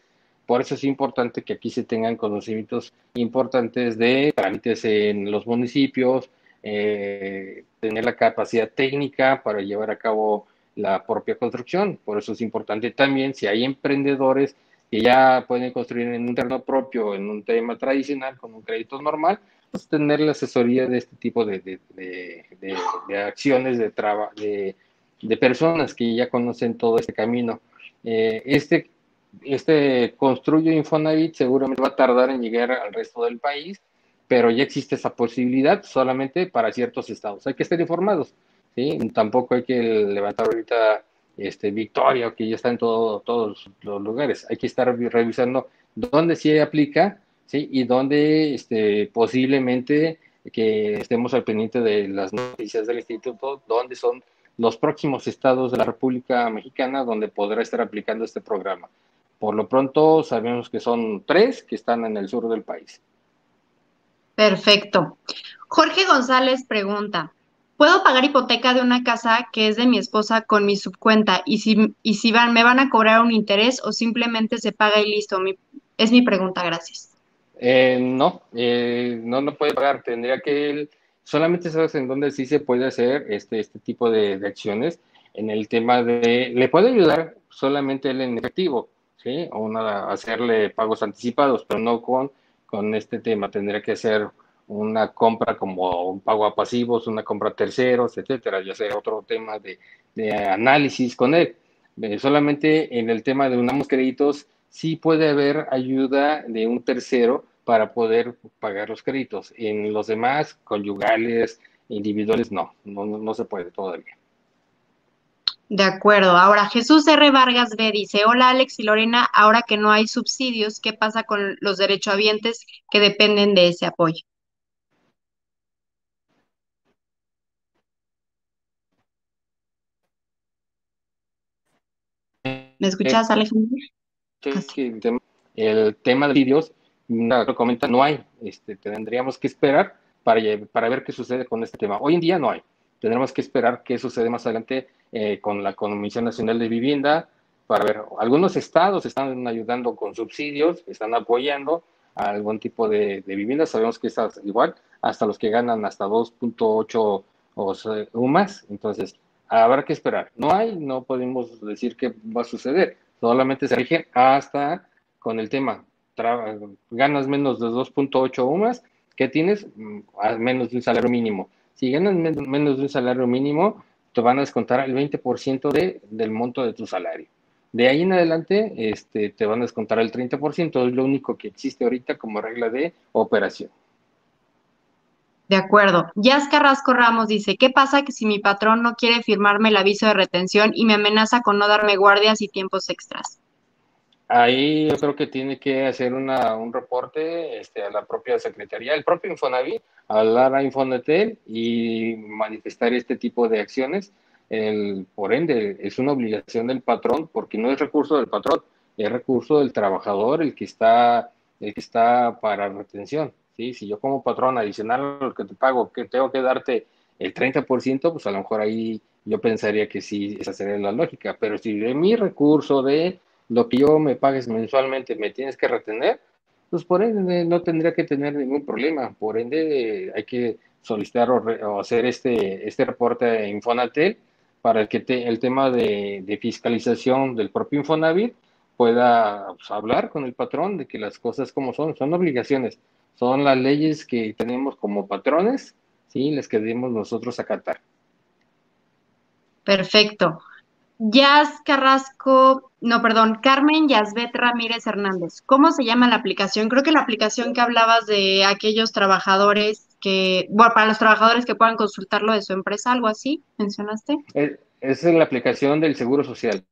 Por eso es importante que aquí se tengan conocimientos importantes de trámites en los municipios, eh, tener la capacidad técnica para llevar a cabo la propia construcción. Por eso es importante también, si hay emprendedores que ya pueden construir en un terreno propio, en un tema tradicional, con un crédito normal, pues tener la asesoría de este tipo de, de, de, acciones de, de, de personas que ya conocen todo este camino. Eh, este, este Construyo Infonavit seguramente va a tardar en llegar al resto del país, pero ya existe esa posibilidad solamente para ciertos estados. Hay que estar informados. ¿Sí? Tampoco hay que levantar ahorita este, victoria, que ya está en todos los lugares. Hay que estar revisando dónde sí aplica, ¿sí? Y dónde este, posiblemente que estemos al pendiente de las noticias del instituto, dónde son los próximos estados de la República Mexicana donde podrá estar aplicando este programa. Por lo pronto sabemos que son tres que están en el sur del país. Perfecto. Jorge González pregunta, ¿Puedo pagar hipoteca de una casa que es de mi esposa con mi subcuenta y si, y si van, me van a cobrar un interés o simplemente se paga y listo? es mi pregunta, gracias. Eh, no, eh, no, no puede pagar. Tendría que solamente sabes en dónde sí se puede hacer este, este tipo de, acciones. En el tema de, le puede ayudar solamente él en efectivo, ¿sí? O nada, hacerle pagos anticipados, pero no con, con este tema. Tendría que hacer una compra como un pago a pasivos, una compra a terceros, etcétera, ya sea otro tema de, análisis con él. Eh, solamente en el tema de unamos créditos, sí puede haber ayuda de un tercero para poder pagar los créditos. En los demás, conyugales, individuales, no, no, no se puede todavía. De acuerdo. Ahora, Jesús R. Vargas B dice, hola Alex y Lorena, ahora que no hay subsidios, ¿qué pasa con los derechohabientes que dependen de ese apoyo? ¿Me escuchas, eh, Alejandro? el, tema, de vídeos, lo comenta, no hay. Este, tendríamos que esperar para, para ver qué sucede con este tema. Hoy en día no hay. Tendremos que esperar qué sucede más adelante eh, con la Comisión Nacional de Vivienda para ver. Algunos estados están ayudando con subsidios, están apoyando a algún tipo de, vivienda. Sabemos que está igual, hasta los que ganan hasta 2.8 o más. Entonces, habrá que esperar. No hay, no podemos decir qué va a suceder. Solamente se rige hasta con el tema. ganas menos de 2.8 o más, ¿qué tienes? Mm, menos de un salario mínimo. Si ganas menos de un salario mínimo, te van a descontar el 20% de, del monto de tu salario. De ahí en adelante, este, te van a descontar el 30%, es lo único que existe ahorita como regla de operación. De acuerdo. Jazz Carrasco Ramos dice, ¿qué pasa que si mi patrón no quiere firmarme el aviso de retención y me amenaza con no darme guardias y tiempos extras? Ahí yo creo que tiene que hacer una, un reporte este, a la propia Secretaría, el propio Infonavit, hablar a Infonetel y manifestar este tipo de acciones. El, por ende, es una obligación del patrón porque no es recurso del patrón, es recurso del trabajador el que está, el que está para retención. ¿Sí? Si yo como patrón adicional lo que te pago, que tengo que darte el 30%, pues a lo mejor ahí yo pensaría que sí, esa sería la lógica. Pero si de mi recurso, de lo que yo me pagues mensualmente, me tienes que retener, pues por ende no tendría que tener ningún problema. Por ende hay que solicitar o, hacer este, este reporte a Infonatel para que el tema de, de, fiscalización del propio Infonavit pueda pues, hablar con el patrón de que las cosas como son, son obligaciones, son las leyes que tenemos como patrones, ¿sí? las que debemos nosotros acatar. Perfecto. Yas Carrasco, no, perdón, Carmen Yasbet Ramírez Hernández. ¿Cómo se llama la aplicación? Creo que la aplicación que hablabas de aquellos trabajadores que, bueno, para los trabajadores que puedan consultarlo de su empresa, algo así, mencionaste. Es, es la aplicación del Seguro Social,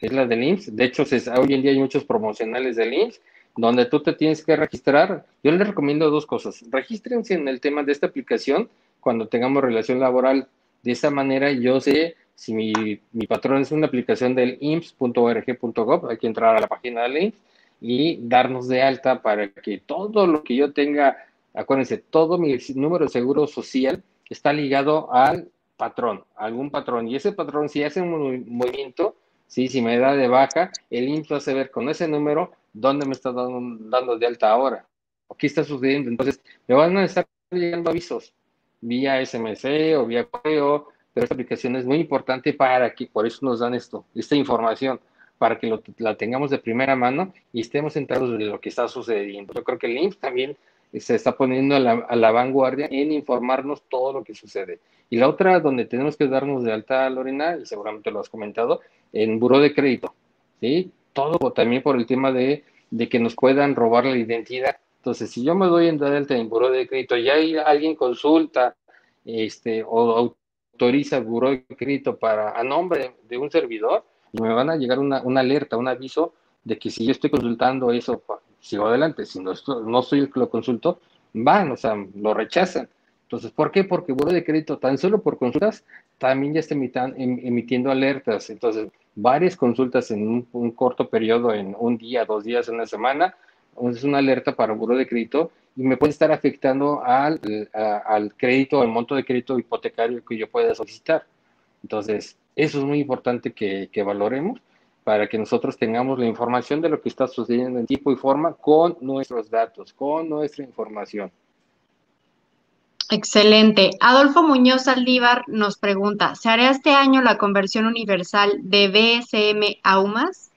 es la del IMSS. De hecho, hoy en día hay muchos promocionales del IMSS donde tú te tienes que registrar. Yo les recomiendo dos cosas. Regístrense en el tema de esta aplicación cuando tengamos relación laboral. De esa manera yo sé si mi, patrón es una aplicación del imps.org.gov, hay que entrar a la página del IMSS y darnos de alta para que todo lo que yo tenga, acuérdense, todo mi número de seguro social está ligado al patrón, algún patrón. Y ese patrón, si hace un movimiento, ¿sí? si me da de baja, el IMSS va a saber con ese número dónde me está dando, dando de alta ahora, o qué está sucediendo. Entonces, me van a estar llegando avisos vía SMS o vía correo pero esta aplicación es muy importante para que, por eso nos dan esto, esta información, para que la tengamos de primera mano y estemos enterados de lo que está sucediendo. Yo creo que el IMSS también se está poniendo a la, vanguardia en informarnos todo lo que sucede. Y la otra, donde tenemos que darnos de alta, Lorena, y seguramente lo has comentado, en buró de crédito, ¿sí? Todo también por el tema de, de que nos puedan robar la identidad. Entonces, si yo me doy en de alta en buró de crédito y hay alguien consulta este, o autoriza buró de crédito para, a nombre de, un servidor, me van a llegar una, una, alerta, un aviso de que si yo estoy consultando eso, sigo adelante, si no, no soy el que lo consulto, van, o sea, lo rechazan. Entonces, ¿por qué? Porque buró de crédito, tan solo por consultas, también ya está em, emitiendo alertas. Entonces, varias consultas en un, corto periodo, en un día, dos días, una semana, es una alerta para buró de crédito y me puede estar afectando al, crédito, al monto de crédito hipotecario que yo pueda solicitar. Entonces, eso es muy importante que, que valoremos para que nosotros tengamos la información de lo que está sucediendo en tiempo y forma con nuestros datos, con nuestra información. Excelente. Adolfo Muñoz Aldívar nos pregunta, ¿se hará este año la conversión universal de BSM a UMAS?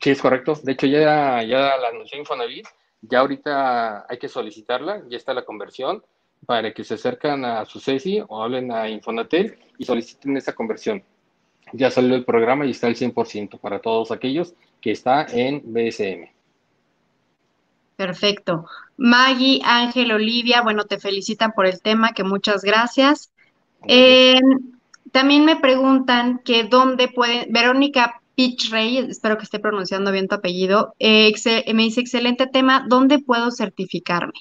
Sí, es correcto. De hecho, ya, ya la anunció Infonavit ya ahorita hay que solicitarla, ya está la conversión, para que se acercan a su CESI o hablen a Infonatel y soliciten esa conversión. Ya salió el programa y está al 100% para todos aquellos que está en BSM. Perfecto. Maggie, Ángel, Olivia, bueno, te felicitan por el tema, que muchas gracias. Eh, también me preguntan que dónde pueden, Verónica Rey, espero que esté pronunciando bien tu apellido, eh, me dice, excelente tema, ¿dónde puedo certificarme?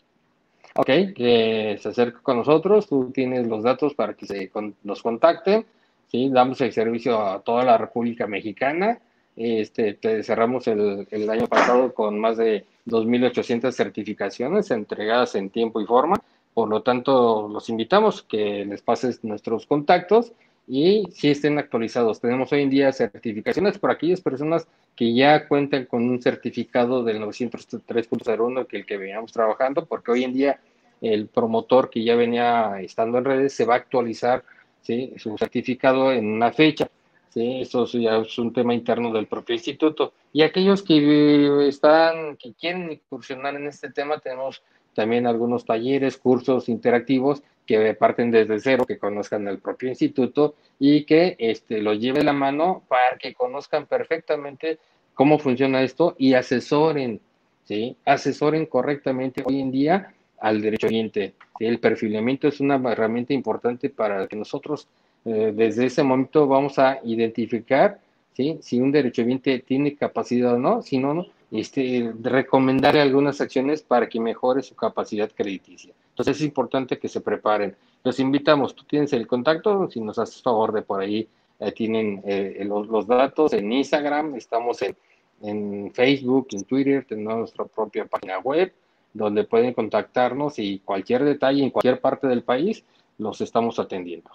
Ok, que se acerque con nosotros, tú tienes los datos para que se nos contacten, ¿sí? damos el servicio a toda la República Mexicana, este, te cerramos el, el año pasado con más de 2.800 certificaciones entregadas en tiempo y forma, por lo tanto los invitamos que les pases nuestros contactos y si estén actualizados. Tenemos hoy en día certificaciones por aquellas personas que ya cuentan con un certificado del 903.01 que el que veníamos trabajando, porque hoy en día el promotor que ya venía estando en redes se va a actualizar ¿sí? su certificado en una fecha. ¿Sí? Eso ya es un tema interno del propio instituto. Y aquellos que están, que quieren incursionar en este tema, tenemos también algunos talleres, cursos interactivos que parten desde cero, que conozcan el propio instituto y que este, lo lleve la mano para que conozcan perfectamente cómo funciona esto y asesoren, ¿sí? Asesoren correctamente hoy en día al derecho oyente. El perfilamiento es una herramienta importante para que nosotros eh, desde ese momento vamos a identificar ¿sí? Si un derechohabiente tiene capacidad o no, si no, no, este, recomendarle algunas acciones para que mejore su capacidad crediticia. Entonces es importante que se preparen. Los invitamos, tú tienes el contacto, si nos haces favor de por ahí, tienen eh, los, los, datos en Instagram, estamos en, en Facebook, en Twitter, tenemos nuestra propia página web, donde pueden contactarnos y cualquier detalle en cualquier parte del país los estamos atendiendo.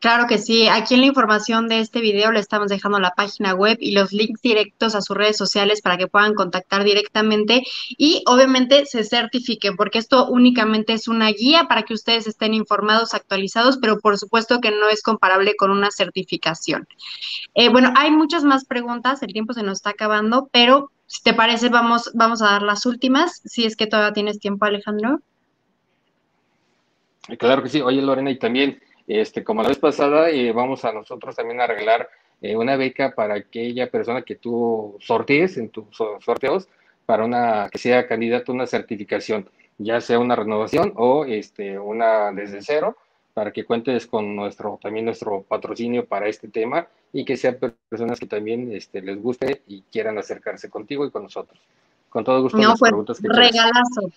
Claro que sí. Aquí en la información de este video le estamos dejando la página web y los links directos a sus redes sociales para que puedan contactar directamente y obviamente se certifiquen, porque esto únicamente es una guía para que ustedes estén informados, actualizados, pero por supuesto que no es comparable con una certificación. Eh, bueno, hay muchas más preguntas, el tiempo se nos está acabando, pero si te parece, vamos, vamos a dar las últimas, si es que todavía tienes tiempo, Alejandro. Claro que sí. Oye, Lorena, y también este, como la vez pasada, eh, vamos a nosotros también a arreglar eh, una beca para aquella persona que tú sortees en tus sorteos para una que sea candidato a una certificación, ya sea una renovación o este, una desde cero, para que cuentes con nuestro también nuestro patrocinio para este tema y que sean personas que también este, les guste y quieran acercarse contigo y con nosotros. Con todo gusto. No, pues, regalazo.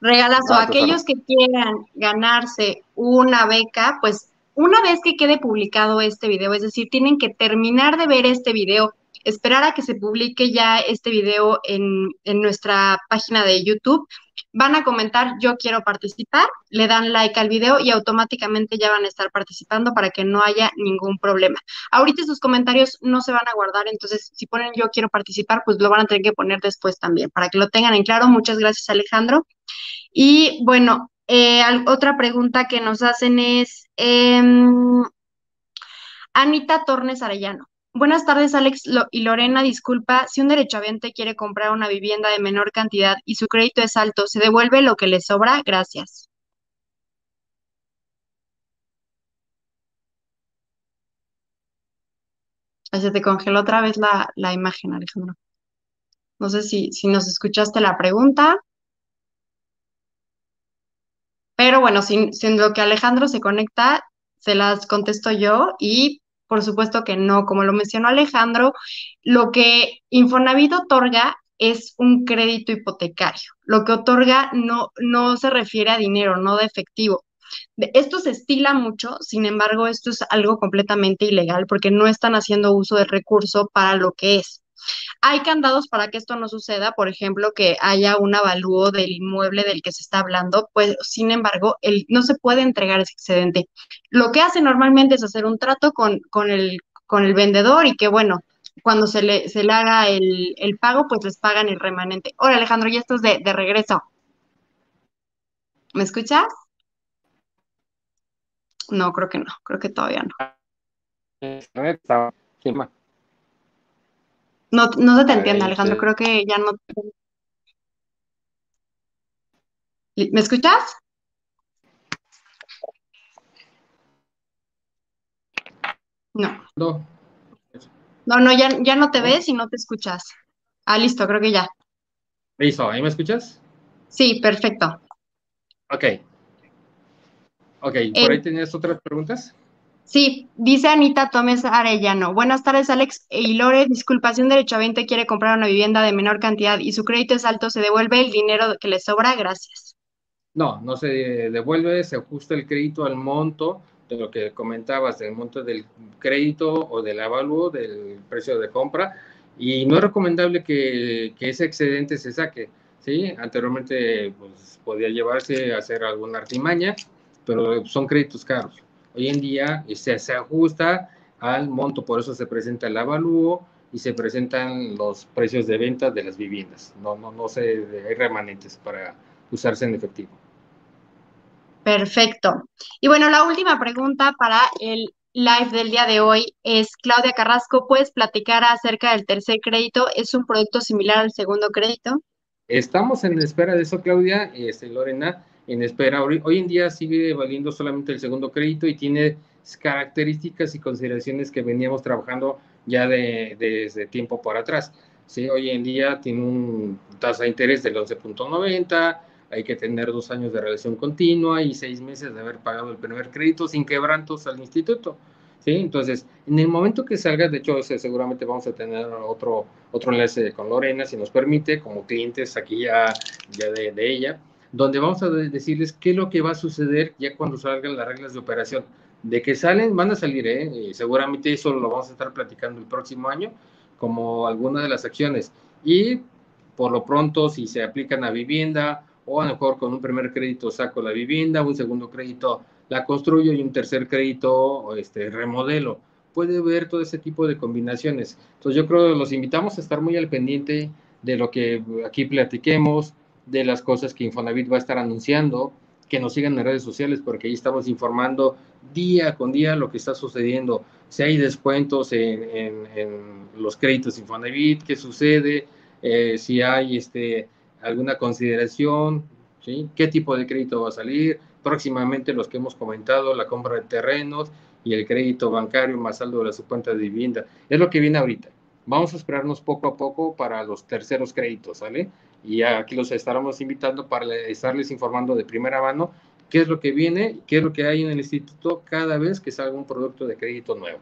Regalazo. Ah, Aquellos que quieran ganarse una beca, pues una vez que quede publicado este video, es decir, tienen que terminar de ver este video, esperar a que se publique ya este video en, nuestra página de YouTube, van a comentar yo quiero participar, le dan like al video y automáticamente ya van a estar participando para que no haya ningún problema. Ahorita sus comentarios no se van a guardar, entonces si ponen yo quiero participar, pues lo van a tener que poner después también, para que lo tengan en claro. Muchas gracias Alejandro. Y bueno, eh, otra pregunta que nos hacen es em, Anita Tornes Arellano. Buenas tardes, Alex y Lorena. Disculpa, si un derechohabiente quiere comprar una vivienda de menor cantidad y su crédito es alto, ¿se devuelve lo que le sobra? Gracias. Se te congeló otra vez la, la imagen, Alejandro. No sé si, si nos escuchaste la pregunta. Pero bueno, sin, lo que Alejandro se conecta, se las contesto yo y por supuesto que no, como lo mencionó Alejandro, lo que Infonavit otorga es un crédito hipotecario. Lo que otorga no, no se refiere a dinero, no de efectivo. Esto se estila mucho, sin embargo, esto es algo completamente ilegal porque no están haciendo uso del recurso para lo que es. Hay candados para que esto no suceda, por ejemplo, que haya un avalúo del inmueble del que se está hablando, pues sin embargo, el, no se puede entregar ese excedente. Lo que hace normalmente es hacer un trato con, con, el, con el vendedor y que, bueno, cuando se le, se le haga el, pago, pues les pagan el remanente. Hola Alejandro, ya estás de, de regreso. ¿Me escuchas? No, creo que no, creo que todavía no. No, no se te entiende, Alejandro. Creo que ya no. ¿Me escuchas? No. No. No, no, ya, ya no te ves y no te escuchas. Ah, listo, creo que ya. Listo, ¿ahí me escuchas? Sí, perfecto. Ok. Ok, ¿por ahí eh, tenías otras preguntas? Sí, dice Anita Tómez Arellano. Buenas tardes, Alex y Lore. Disculpa, si un derechohabiente quiere comprar una vivienda de menor cantidad y su crédito es alto, ¿se devuelve el dinero que le sobra? Gracias. No, no se devuelve, se ajusta el crédito al monto de lo que comentabas, del monto del crédito o del avalúo del precio de compra. Y no es recomendable que, que ese excedente se saque. ¿sí? Anteriormente pues, podía llevarse a hacer alguna artimaña, pero son créditos caros. Hoy en día se, se ajusta al monto, por eso se presenta el avalúo y se presentan los precios de venta de las viviendas. No, no, no se, hay remanentes para usarse en efectivo. Perfecto. Y bueno, la última pregunta para el live del día de hoy es, Claudia Carrasco, ¿puedes platicar acerca del tercer crédito? ¿Es un producto similar al segundo crédito? Estamos en espera de eso, Claudia, este, Lorena en espera. Hoy, en día sigue valiendo solamente el segundo crédito y tiene características y consideraciones que veníamos trabajando ya de, desde tiempo por atrás. ¿sí? Hoy en día tiene un tasa de interés del 11.90, hay que tener dos años de relación continua y seis meses de haber pagado el primer crédito sin quebrantos al instituto. ¿sí? Entonces, en el momento que salga, de hecho, seguramente vamos a tener otro, otro enlace con Lorena, si nos permite, como clientes aquí ya, ya de, de ella, donde vamos a decirles qué es lo que va a suceder ya cuando salgan las reglas de operación. De que salen, van a salir, ¿eh? Seguramente eso lo vamos a estar platicando el próximo año, como alguna de las acciones. Y por lo pronto, si se aplican a vivienda, o a lo mejor con un primer crédito saco la vivienda, un segundo crédito la construyo y un tercer crédito este, remodelo. Puede ver todo ese tipo de combinaciones. Entonces yo creo que los invitamos a estar muy al pendiente de lo que aquí platiquemos, de las cosas que Infonavit va a estar anunciando, que nos sigan en redes sociales porque ahí estamos informando día con día lo que está sucediendo. Si hay descuentos en, los créditos Infonavit, qué sucede, eh, si hay este, alguna consideración, ¿sí? qué tipo de crédito va a salir, próximamente los que hemos comentado, la compra de terrenos y el crédito bancario más saldo de la cuenta de vivienda. Es lo que viene ahorita. Vamos a esperarnos poco a poco para los terceros créditos, ¿sale? Y aquí los estaremos invitando para estarles informando de primera mano qué es lo que viene, qué es lo que hay en el instituto cada vez que salga un producto de crédito nuevo.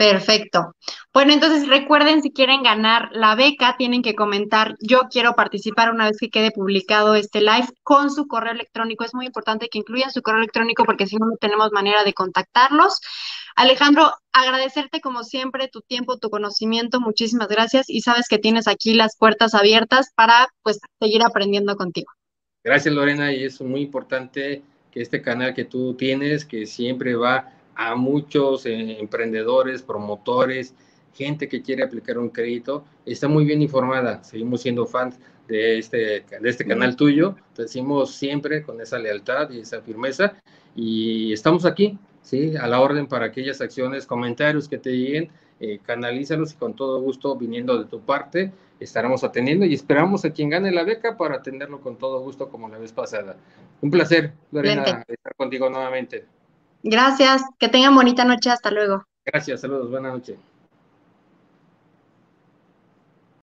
Perfecto. Bueno, entonces recuerden, si quieren ganar la beca, tienen que comentar, yo quiero participar una vez que quede publicado este live con su correo electrónico. Es muy importante que incluyan su correo electrónico porque si no, no tenemos manera de contactarlos. Alejandro, agradecerte como siempre tu tiempo, tu conocimiento. Muchísimas gracias y sabes que tienes aquí las puertas abiertas para pues seguir aprendiendo contigo. Gracias, Lorena, y es muy importante que este canal que tú tienes, que siempre va a muchos eh, emprendedores, promotores, gente que quiere aplicar un crédito, está muy bien informada. Seguimos siendo fans de este, de este canal tuyo, te decimos siempre con esa lealtad y esa firmeza y estamos aquí, ¿sí? A la orden para aquellas acciones, comentarios que te lleguen, eh, canalízalos y con todo gusto viniendo de tu parte estaremos atendiendo y esperamos a quien gane la beca para atenderlo con todo gusto como la vez pasada. Un placer, Lorena, estar contigo nuevamente. Gracias, que tengan bonita noche, hasta luego. Gracias, saludos, buenas noches.